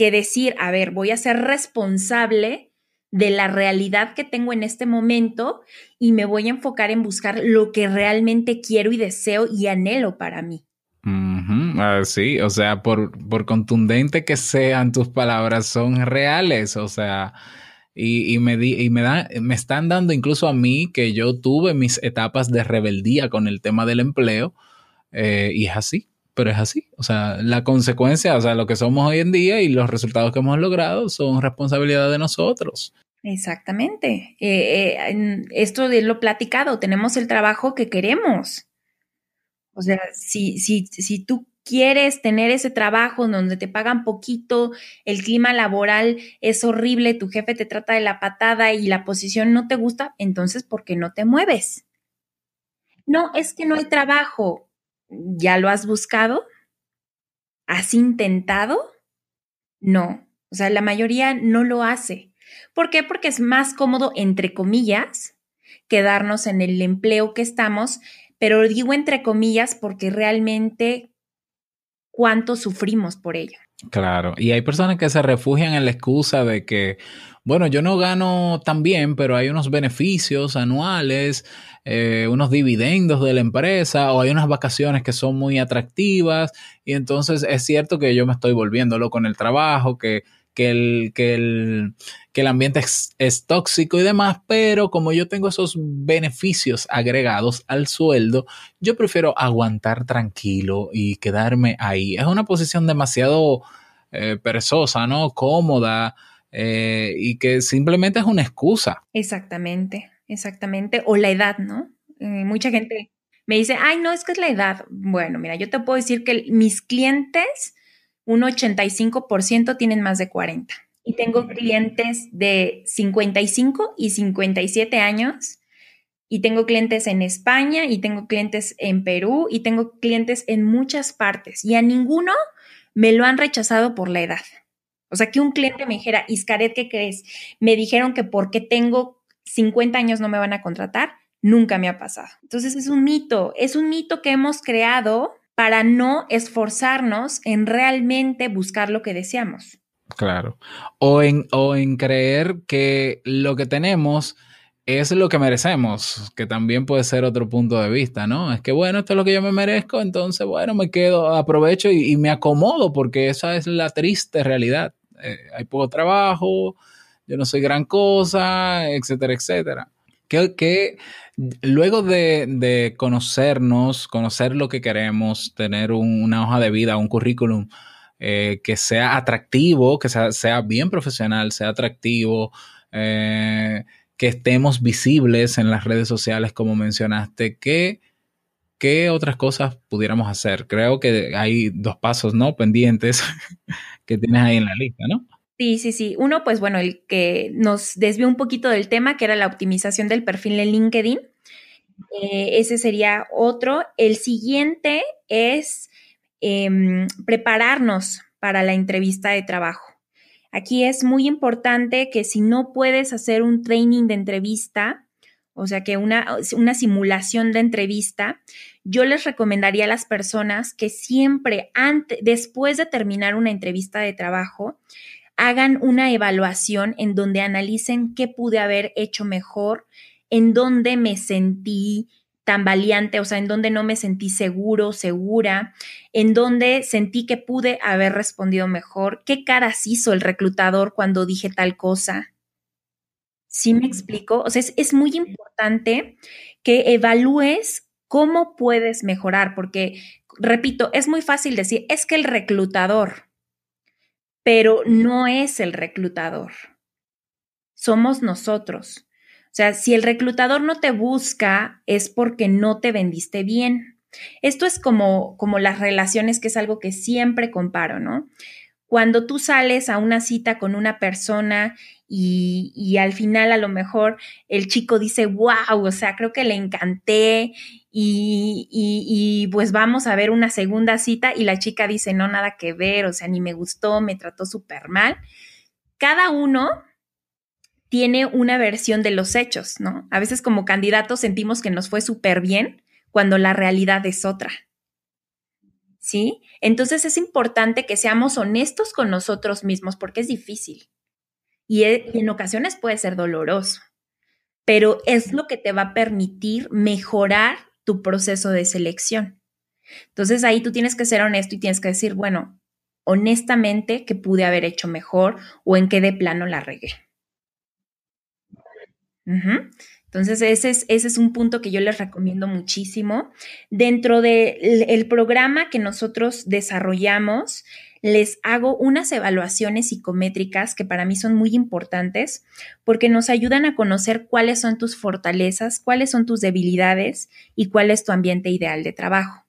que decir, a ver, voy a ser responsable de la realidad que tengo en este momento y me voy a enfocar en buscar lo que realmente quiero y deseo y anhelo para mí. Sí, o sea, por, por contundente que sean tus palabras, son reales, o sea, y, y me, di- y me, da, me están dando incluso a mí que yo tuve mis etapas de rebeldía con el tema del empleo, eh, y es así, pero es así, o sea, la consecuencia, o sea, lo que somos hoy en día y los resultados que hemos logrado son responsabilidad de nosotros. Exactamente. Eh, eh, esto de lo platicado, tenemos el trabajo que queremos. O sea, si, si, si tú quieres tener ese trabajo donde te pagan poquito, el clima laboral es horrible, tu jefe te trata de la patada y la posición no te gusta, entonces, ¿por qué no te mueves? No, es que no hay trabajo. ¿Ya lo has buscado? ¿Has intentado? No. O sea, la mayoría no lo hace. ¿Por qué? Porque es más cómodo, entre comillas, quedarnos en el empleo que estamos, pero digo entre comillas porque realmente cuánto sufrimos por ello. Claro, y hay personas que se refugian en la excusa de que, bueno, yo no gano tan bien, pero hay unos beneficios anuales, eh, unos dividendos de la empresa o hay unas vacaciones que son muy atractivas y entonces es cierto que yo me estoy volviendo loco en el trabajo, que, que, el, que, el, que el ambiente es, es tóxico y demás, pero como yo tengo esos beneficios agregados al sueldo, yo prefiero aguantar tranquilo y quedarme ahí. Es una posición demasiado eh, perezosa, ¿no? Cómoda eh, y que simplemente es una excusa. Exactamente, exactamente. O la edad, ¿no? Eh, mucha gente me dice, ay, no, es que es la edad. Bueno, mira, yo te puedo decir que mis clientes, un 85% tienen más de 40. Y tengo clientes de 55 y 57 años. Y tengo clientes en España y tengo clientes en Perú y tengo clientes en muchas partes. Y a ninguno me lo han rechazado por la edad. O sea, que un cliente me dijera, Iscaret, ¿qué crees? Me dijeron que porque tengo 50 años no me van a contratar. Nunca me ha pasado. Entonces es un mito, es un mito que hemos creado para no esforzarnos en realmente buscar lo que deseamos. Claro. O en, o en creer que lo que tenemos es lo que merecemos, que también puede ser otro punto de vista, ¿no? Es que bueno, esto es lo que yo me merezco, entonces bueno, me quedo, aprovecho y, me acomodo porque esa es la triste realidad. Eh, hay poco trabajo, yo no soy gran cosa, etcétera, etcétera. Que, que luego de, de, conocernos, conocer lo que queremos, tener un, una hoja de vida, un currículum eh, que sea atractivo, que sea, sea, bien profesional, sea atractivo, eh, que estemos visibles en las redes sociales, como mencionaste, ¿qué, ¿qué otras cosas pudiéramos hacer? Creo que hay dos pasos, ¿no? Pendientes que tienes ahí en la lista, ¿no? Sí, sí, sí. Uno, pues bueno, el que nos desvió un poquito del tema, que era la optimización del perfil en LinkedIn. Eh, ese sería otro. El siguiente es eh, prepararnos para la entrevista de trabajo. Aquí es muy importante que si no puedes hacer un training de entrevista, o sea que una, una simulación de entrevista, yo les recomendaría a las personas que siempre, antes, después de terminar una entrevista de trabajo, hagan una evaluación en donde analicen qué pude haber hecho mejor, en dónde me sentí tambaleante, o sea, en donde no me sentí seguro, segura, en donde sentí que pude haber respondido mejor, qué caras hizo el reclutador cuando dije tal cosa. ¿Sí me explico? O sea, es, es muy importante que evalúes cómo puedes mejorar, porque, repito, es muy fácil decir, es que el reclutador, pero no es el reclutador, somos nosotros. O sea, si el reclutador no te busca es porque no te vendiste bien. Esto es como, como las relaciones, que es algo que siempre comparo, ¿no? Cuando tú sales a una cita con una persona y, al final a lo mejor el chico dice, wow, o sea, creo que le encanté y, y, y, pues vamos a ver una segunda cita y la chica dice, no, nada que ver, o sea, ni me gustó, me trató súper mal. Cada uno tiene una versión de los hechos, ¿no? A veces como candidatos sentimos que nos fue súper bien cuando la realidad es otra. ¿Sí? Entonces es importante que seamos honestos con nosotros mismos porque es difícil y, e, en ocasiones puede ser doloroso, pero es lo que te va a permitir mejorar tu proceso de selección. Entonces ahí tú tienes que ser honesto y tienes que decir, bueno, honestamente, ¿qué pude haber hecho mejor o en qué de plano la regué? Entonces, ese es, ese es, un punto que yo les recomiendo muchísimo. Dentro del de programa que nosotros desarrollamos, les hago unas evaluaciones psicométricas que para mí son muy importantes porque nos ayudan a conocer cuáles son tus fortalezas, cuáles son tus debilidades y cuál es tu ambiente ideal de trabajo.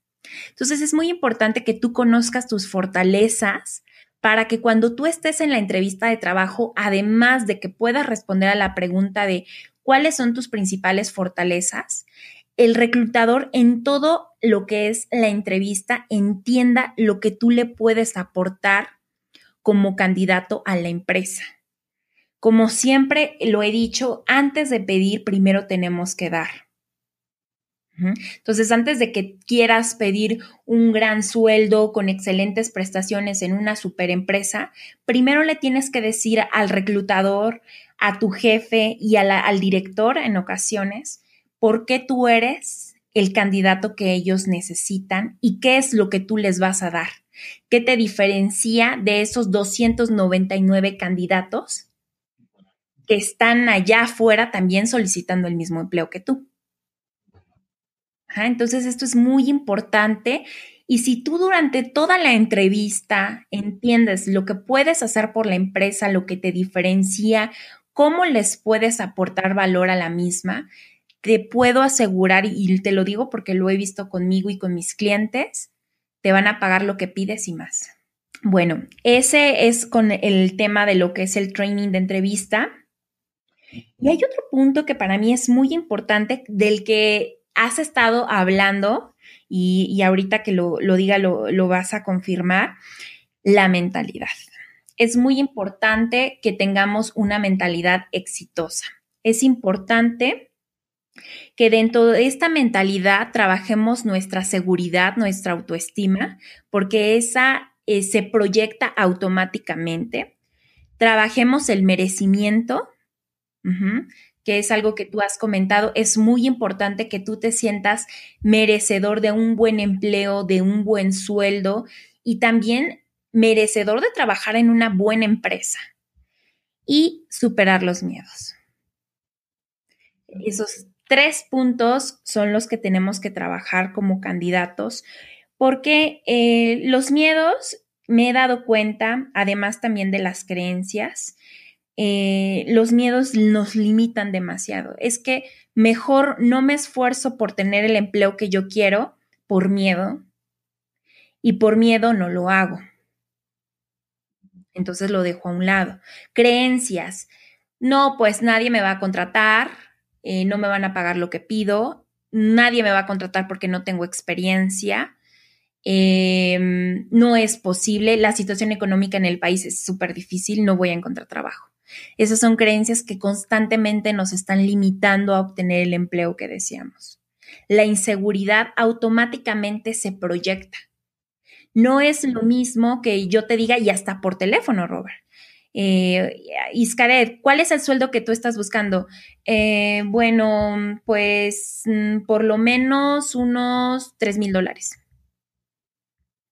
Entonces, es muy importante que tú conozcas tus fortalezas para que cuando tú estés en la entrevista de trabajo, además de que puedas responder a la pregunta de cuáles son tus principales fortalezas, el reclutador en todo lo que es la entrevista entienda lo que tú le puedes aportar como candidato a la empresa. Como siempre lo he dicho, antes de pedir, primero tenemos que dar. Entonces, antes de que quieras pedir un gran sueldo con excelentes prestaciones en una superempresa, primero le tienes que decir al reclutador, a tu jefe y al director en ocasiones por qué tú eres el candidato que ellos necesitan y qué es lo que tú les vas a dar. ¿Qué te diferencia de esos 299 candidatos que están allá afuera también solicitando el mismo empleo que tú? entonces, esto es muy importante. Y si tú durante toda la entrevista entiendes lo que puedes hacer por la empresa, lo que te diferencia, cómo les puedes aportar valor a la misma, te puedo asegurar, y te lo digo porque lo he visto conmigo y con mis clientes, te van a pagar lo que pides y más. Bueno, ese es con el tema de lo que es el training de entrevista. Y hay otro punto que para mí es muy importante del que has estado hablando y, y ahorita que lo, lo diga lo, lo vas a confirmar, la mentalidad. Es muy importante que tengamos una mentalidad exitosa. Es importante que dentro de esta mentalidad trabajemos nuestra seguridad, nuestra autoestima, porque esa eh, se proyecta automáticamente. Trabajemos el merecimiento, uh -huh, que es algo que tú has comentado, es muy importante que tú te sientas merecedor de un buen empleo, de un buen sueldo y también merecedor de trabajar en una buena empresa y superar los miedos. Esos tres puntos son los que tenemos que trabajar como candidatos porque eh, los miedos me he dado cuenta, además también de las creencias, eh, los miedos nos limitan demasiado. Es que mejor no me esfuerzo por tener el empleo que yo quiero por miedo y por miedo no lo hago. Entonces lo dejo a un lado. Creencias. No, pues nadie me va a contratar, eh, no me van a pagar lo que pido, nadie me va a contratar porque no tengo experiencia. Eh, no es posible, la situación económica en el país es súper difícil, no voy a encontrar trabajo. Esas son creencias que constantemente nos están limitando a obtener el empleo que deseamos. La inseguridad automáticamente se proyecta. No es lo mismo que yo te diga, y hasta por teléfono, Robert. Eh, Iscaret, ¿cuál es el sueldo que tú estás buscando? Eh, bueno, pues mm, por lo menos unos 3 mil dólares.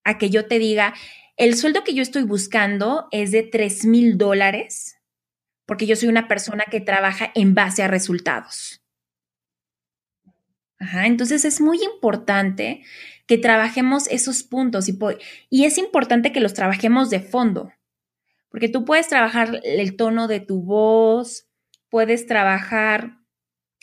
A que yo te diga, el sueldo que yo estoy buscando es de 3 mil dólares, porque yo soy una persona que trabaja en base a resultados. Ajá, entonces es muy importante que trabajemos esos puntos y, y es importante que los trabajemos de fondo, porque tú puedes trabajar el tono de tu voz, puedes trabajar,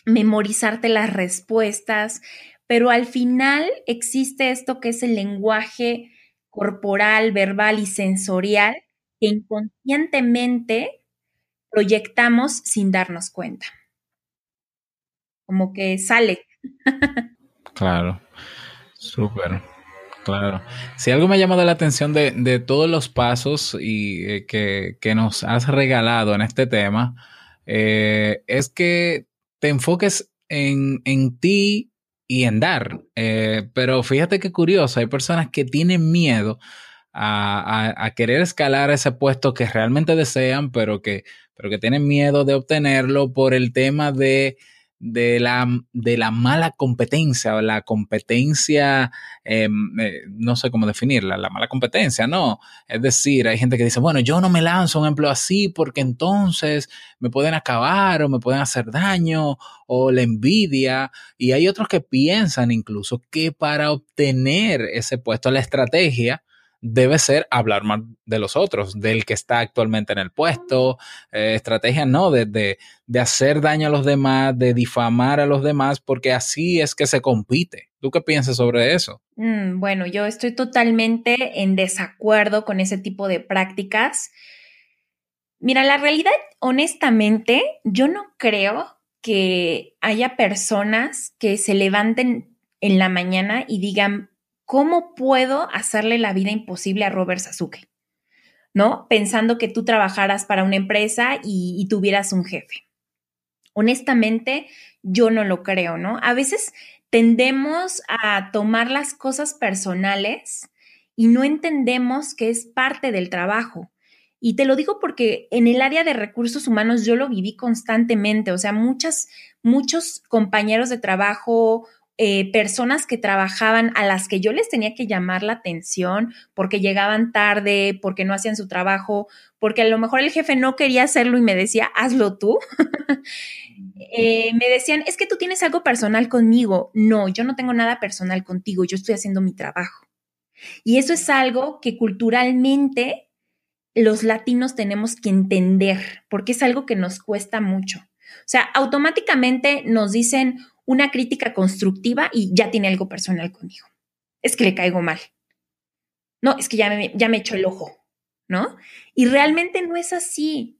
memorizarte las respuestas, pero al final existe esto que es el lenguaje corporal, verbal y sensorial que inconscientemente proyectamos sin darnos cuenta. Como que sale. Claro, súper, claro. Si algo me ha llamado la atención de, todos los pasos y eh, que, que nos has regalado en este tema, eh, es que te enfoques en, en ti y en dar. Eh, pero fíjate qué curioso, hay personas que tienen miedo a, a- a querer escalar ese puesto que realmente desean, pero que, pero que tienen miedo de obtenerlo por el tema de de la, de la mala competencia o la competencia, eh, eh, no sé cómo definirla, la mala competencia, ¿no? Es decir, hay gente que dice, bueno, yo no me lanzo un empleo así porque entonces me pueden acabar o me pueden hacer daño o la envidia. Y hay otros que piensan incluso que para obtener ese puesto, la estrategia debe ser hablar mal de los otros, del que está actualmente en el puesto, eh, estrategia no, de, de, de hacer daño a los demás, de difamar a los demás, porque así es que se compite. ¿Tú qué piensas sobre eso? Mm, bueno, yo estoy totalmente en desacuerdo con ese tipo de prácticas. Mira, la realidad, honestamente, yo no creo que haya personas que se levanten en la mañana y digan, ¿cómo puedo hacerle la vida imposible a Robert Sasuke? ¿No? Pensando que tú trabajaras para una empresa y, tuvieras un jefe. Honestamente, yo no lo creo, ¿no? A veces tendemos a tomar las cosas personales y no entendemos que es parte del trabajo. Y te lo digo porque en el área de recursos humanos yo lo viví constantemente, o sea, muchas, muchos compañeros de trabajo, eh, personas que trabajaban a las que yo les tenía que llamar la atención porque llegaban tarde, porque no hacían su trabajo, porque a lo mejor el jefe no quería hacerlo y me decía, hazlo tú. eh, me decían, es que tú tienes algo personal conmigo. No, yo no tengo nada personal contigo, yo estoy haciendo mi trabajo. Y eso es algo que culturalmente los latinos tenemos que entender, porque es algo que nos cuesta mucho. O sea, automáticamente nos dicen una crítica constructiva y ya tiene algo personal conmigo. Es que le caigo mal. No, es que ya me, ya me echó el ojo, ¿no? Y realmente no es así.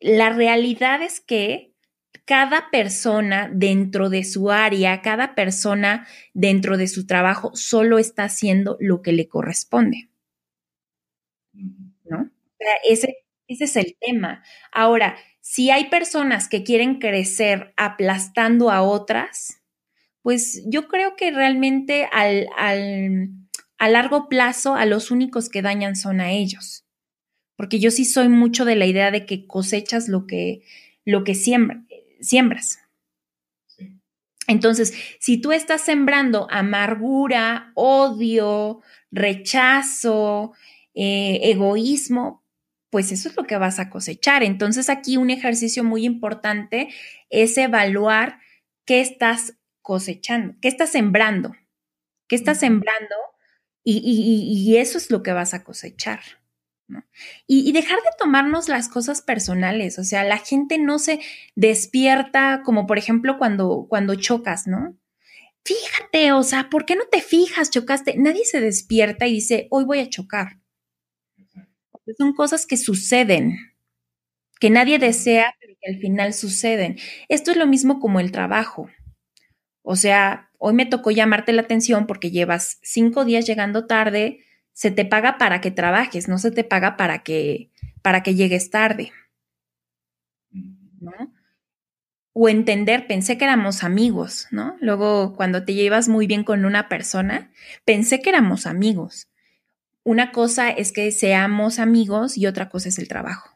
La realidad es que cada persona dentro de su área, cada persona dentro de su trabajo solo está haciendo lo que le corresponde. ¿No? O sea, ese, ese es el tema. Ahora, si hay personas que quieren crecer aplastando a otras, pues yo creo que realmente al, al, a largo plazo a los únicos que dañan son a ellos. Porque yo sí soy mucho de la idea de que cosechas lo que, lo que siembra, siembras. Entonces, si tú estás sembrando amargura, odio, rechazo, eh, egoísmo, pues eso es lo que vas a cosechar. Entonces, aquí un ejercicio muy importante es evaluar qué estás cosechando, qué estás sembrando, qué estás sembrando y, y, y eso es lo que vas a cosechar. ¿no? Y, y, dejar de tomarnos las cosas personales, o sea, la gente no se despierta como por ejemplo cuando, cuando chocas, ¿no? Fíjate, o sea, ¿por qué no te fijas? Chocaste. Nadie se despierta y dice, hoy voy a chocar. Son cosas que suceden, que nadie desea, pero que al final suceden. Esto es lo mismo como el trabajo. O sea, hoy me tocó llamarte la atención porque llevas cinco días llegando tarde, se te paga para que trabajes, no se te paga para que, para que llegues tarde. ¿No? O entender, pensé que éramos amigos, ¿no? Luego, cuando te llevas muy bien con una persona, pensé que éramos amigos. Una cosa es que seamos amigos y otra cosa es el trabajo.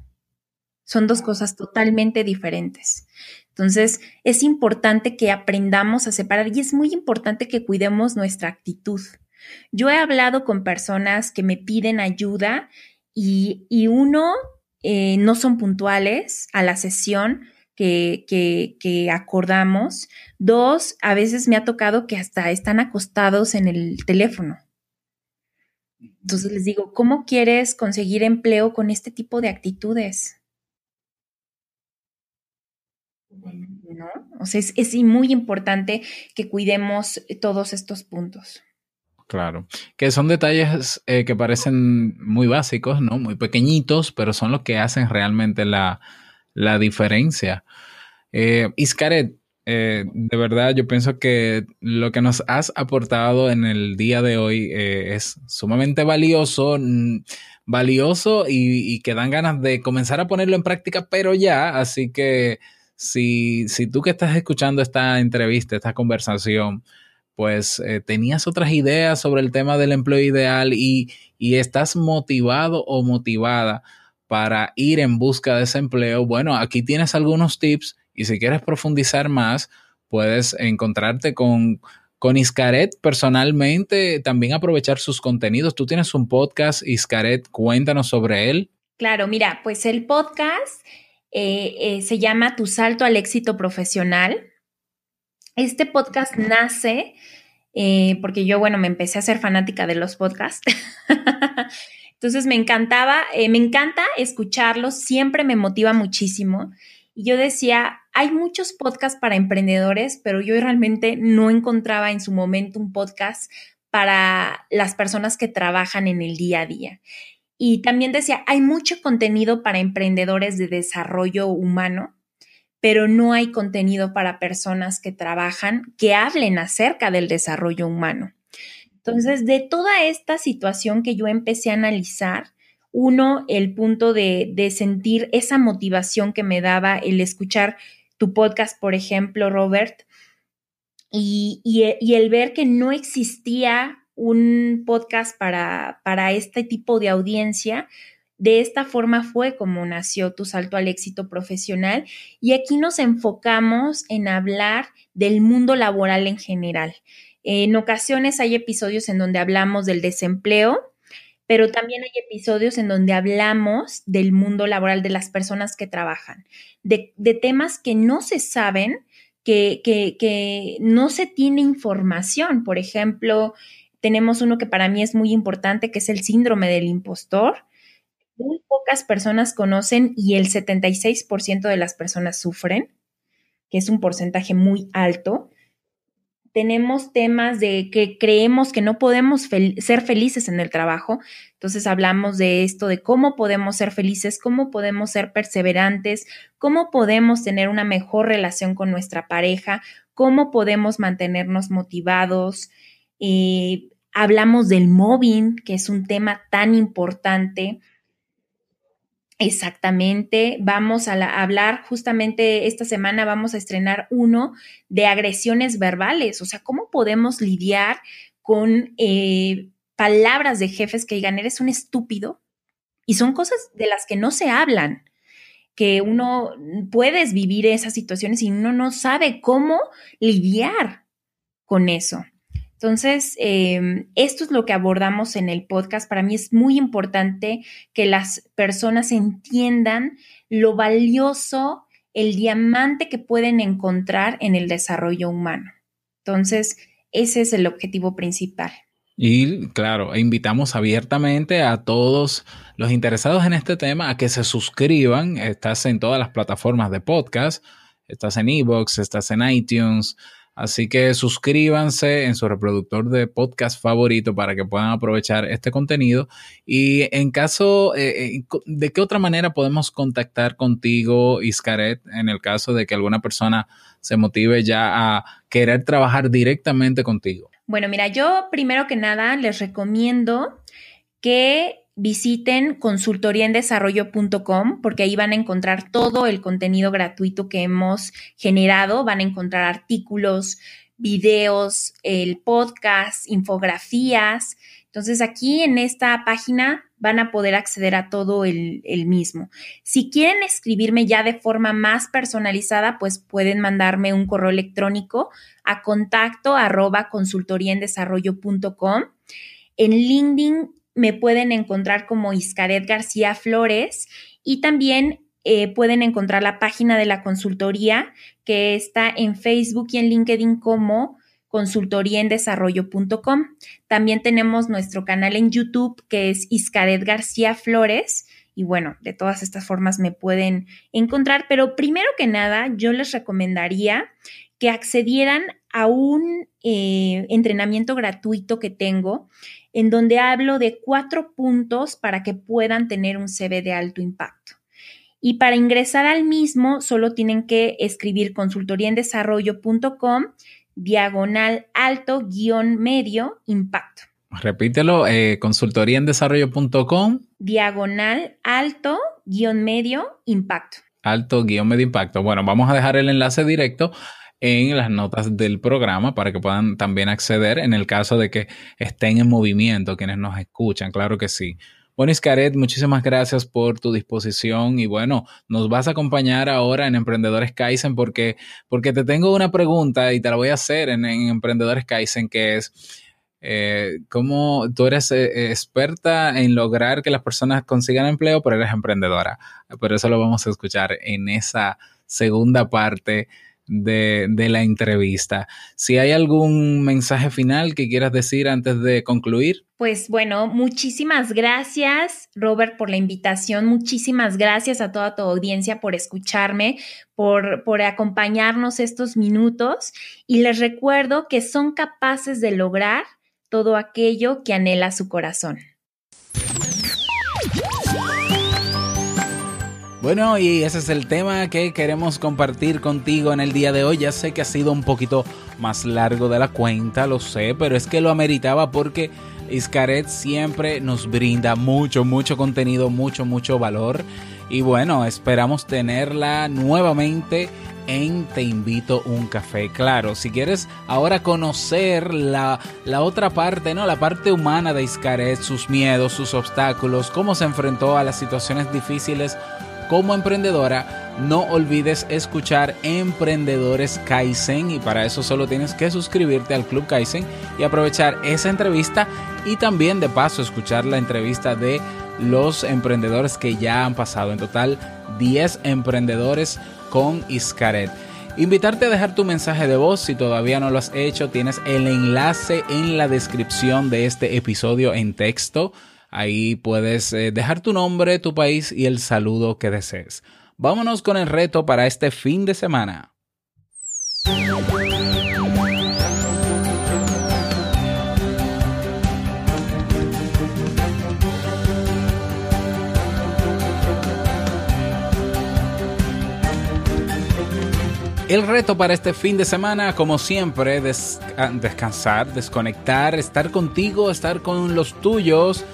Son dos cosas totalmente diferentes. Entonces, es importante que aprendamos a separar y es muy importante que cuidemos nuestra actitud. Yo he hablado con personas que me piden ayuda y, uno, eh, no son puntuales a la sesión que acordamos. Dos, a veces me ha tocado que hasta están acostados en el teléfono. Entonces les digo, ¿cómo quieres conseguir empleo con este tipo de actitudes? ¿No? O sea, es, es muy importante que cuidemos todos estos puntos. Claro, que son detalles eh, que parecen muy básicos, ¿no? Muy pequeñitos, pero son los que hacen realmente la, la diferencia. Eh, Iscaret, eh, de verdad yo pienso que lo que nos has aportado en el día de hoy eh, es sumamente valioso, mm, valioso y, y que dan ganas de comenzar a ponerlo en práctica, pero ya, así que si, si tú que estás escuchando esta entrevista, esta conversación, pues eh, tenías otras ideas sobre el tema del empleo ideal y, y estás motivado o motivada para ir en busca de ese empleo, bueno, aquí tienes algunos tips y si quieres profundizar más, puedes encontrarte con, con Iscaret personalmente, también aprovechar sus contenidos. Tú tienes un podcast, Iscaret, cuéntanos sobre él. Claro, mira, pues el podcast eh, eh, se llama Tu salto al éxito profesional. Este podcast nace eh, porque yo, bueno, me empecé a ser fanática de los podcasts. Entonces me encantaba, me encanta escucharlos, siempre me motiva muchísimo. Y yo decía, hay muchos podcasts para emprendedores, pero yo realmente no encontraba en su momento un podcast para las personas que trabajan en el día a día. Y también decía, hay mucho contenido para emprendedores de desarrollo humano, pero no hay contenido para personas que trabajan, que hablen acerca del desarrollo humano. Entonces, de toda esta situación que yo empecé a analizar, uno, el punto de, de sentir esa motivación que me daba el escuchar tu podcast, por ejemplo, Robert, y, y, y el ver que no existía un podcast para, para este tipo de audiencia, de esta forma fue como nació tu salto al éxito profesional y aquí nos enfocamos en hablar del mundo laboral en general. En ocasiones hay episodios en donde hablamos del desempleo, pero también hay episodios en donde hablamos del mundo laboral de las personas que trabajan, de, de temas que no se saben, que, que, que no se tiene información. Por ejemplo, tenemos uno que para mí es muy importante, que es el síndrome del impostor. Muy pocas personas conocen y el 76% de las personas sufren, que es un porcentaje muy alto tenemos temas de que creemos que no podemos ser felices en el trabajo. Entonces hablamos de esto, de cómo podemos ser felices, cómo podemos ser perseverantes, cómo podemos tener una mejor relación con nuestra pareja, cómo podemos mantenernos motivados. Eh, hablamos del mobbing, que es un tema tan importante. Exactamente, vamos a, la, a, hablar justamente esta semana, vamos a estrenar uno de agresiones verbales, o sea, cómo podemos lidiar con eh, palabras de jefes que digan, eres un estúpido, y son cosas de las que no se hablan, que uno puedes vivir esas situaciones y uno no sabe cómo lidiar con eso. Entonces, eh, esto es lo que abordamos en el podcast. Para mí es muy importante que las personas entiendan lo valioso, el diamante que pueden encontrar en el desarrollo humano. Entonces, ese es el objetivo principal. Y claro, invitamos abiertamente a todos los interesados en este tema a que se suscriban. Estás en todas las plataformas de podcast, estás en Evox, estás en iTunes, Así que suscríbanse en su reproductor de podcast favorito para que puedan aprovechar este contenido. Y en caso, eh, eh ¿de qué otra manera podemos contactar contigo, Iscaret, en el caso de que alguna persona se motive ya a querer trabajar directamente contigo? Bueno, mira, yo primero que nada les recomiendo que visiten consultoriaendesarrollo.com porque ahí van a encontrar todo el contenido gratuito que hemos generado, van a encontrar artículos, videos, el podcast, infografías. Entonces aquí en esta página van a poder acceder a todo el, mismo. Si quieren escribirme ya de forma más personalizada, pues pueden mandarme un correo electrónico a contacto arroba. En LinkedIn me pueden encontrar como Iscaret García Flores y también eh, pueden encontrar la página de la consultoría que está en Facebook y en LinkedIn como consultoriaendesarrollo.com. También tenemos nuestro canal en YouTube que es Iscaret García Flores. Y bueno, de todas estas formas me pueden encontrar, pero primero que nada yo les recomendaría que accedieran a un eh, entrenamiento gratuito que tengo en donde hablo de cuatro puntos para que puedan tener un CV de alto impacto. Y para ingresar al mismo, solo tienen que escribir consultoriaendesarrollo.com diagonal alto guion medio impacto. Repítelo, eh, consultoriaendesarrollo.com diagonal alto guion medio impacto. Alto guion medio impacto. Bueno, vamos a dejar el enlace directo en las notas del programa para que puedan también acceder en el caso de que estén en movimiento quienes nos escuchan, claro que sí. Bueno, Iscaret, muchísimas gracias por tu disposición y bueno, nos vas a acompañar ahora en Emprendedores Kaizen porque, porque te tengo una pregunta y te la voy a hacer en, en Emprendedores Kaizen que es, eh, ¿cómo tú eres eh, experta en lograr que las personas consigan empleo, pero eres emprendedora? Por eso lo vamos a escuchar en esa segunda parte de, de, la entrevista. Si hay algún mensaje final que quieras decir antes de concluir. Pues bueno, muchísimas gracias, Robert, por la invitación. Muchísimas gracias a toda tu audiencia por escucharme, por, por acompañarnos estos minutos. Y les recuerdo que son capaces de lograr todo aquello que anhela su corazón. Bueno, y ese es el tema que queremos compartir contigo en el día de hoy. Ya sé que ha sido un poquito más largo de la cuenta, lo sé, pero es que lo ameritaba porque Iscaret siempre nos brinda mucho, mucho contenido, mucho, mucho valor. Y bueno, esperamos tenerla nuevamente en Te invito un café. Claro, si quieres ahora conocer la, la, otra parte, ¿no? La parte humana de Iscaret, sus miedos, sus obstáculos, cómo se enfrentó a las situaciones difíciles como emprendedora, no olvides escuchar Emprendedores Kaizen y para eso solo tienes que suscribirte al Club Kaizen y aprovechar esa entrevista y también de paso escuchar la entrevista de los emprendedores que ya han pasado. En total, 10 emprendedores con Iscaret. Invitarte a dejar tu mensaje de voz si todavía no lo has hecho. Tienes el enlace en la descripción de este episodio en texto. Ahí puedes eh, dejar tu nombre, tu país y el saludo que desees. Vámonos con el reto para este fin de semana. El reto para este fin de semana, como siempre, des descansar, desconectar, estar contigo, estar con los tuyos,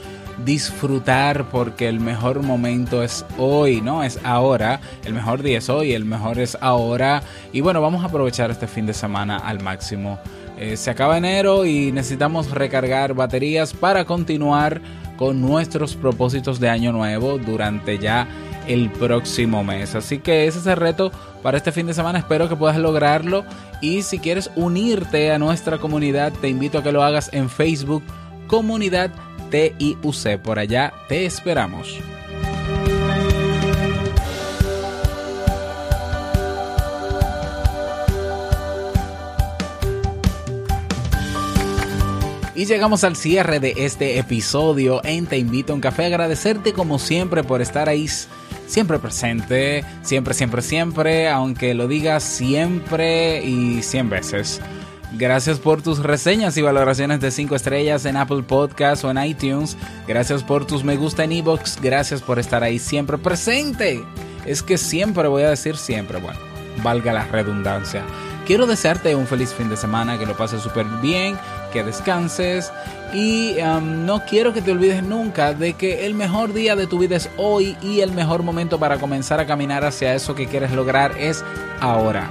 disfrutar porque el mejor momento es hoy, ¿no? Es ahora, el mejor día es hoy, el mejor es ahora. Y bueno, vamos a aprovechar este fin de semana al máximo. Eh, se acaba enero y necesitamos recargar baterías para continuar con nuestros propósitos de año nuevo durante ya el próximo mes. Así que ese es el reto para este fin de semana. Espero que puedas lograrlo. Y si quieres unirte a nuestra comunidad, te invito a que lo hagas en Facebook, Comunidad TIUC. Por allá te esperamos. Y llegamos al cierre de este episodio en Te Invito a un Café. Agradecerte como siempre por estar ahí siempre presente, siempre, siempre, siempre, aunque lo digas siempre y cien veces. Gracias por tus reseñas y valoraciones de 5 estrellas en Apple Podcasts o en iTunes. Gracias por tus me gusta en iBox. Gracias por estar ahí siempre presente. Es que siempre voy a decir siempre, bueno, valga la redundancia. Quiero desearte un feliz fin de semana, que lo pases súper bien, que descanses y um, no quiero que te olvides nunca de que el mejor día de tu vida es hoy y el mejor momento para comenzar a caminar hacia eso que quieres lograr es ahora.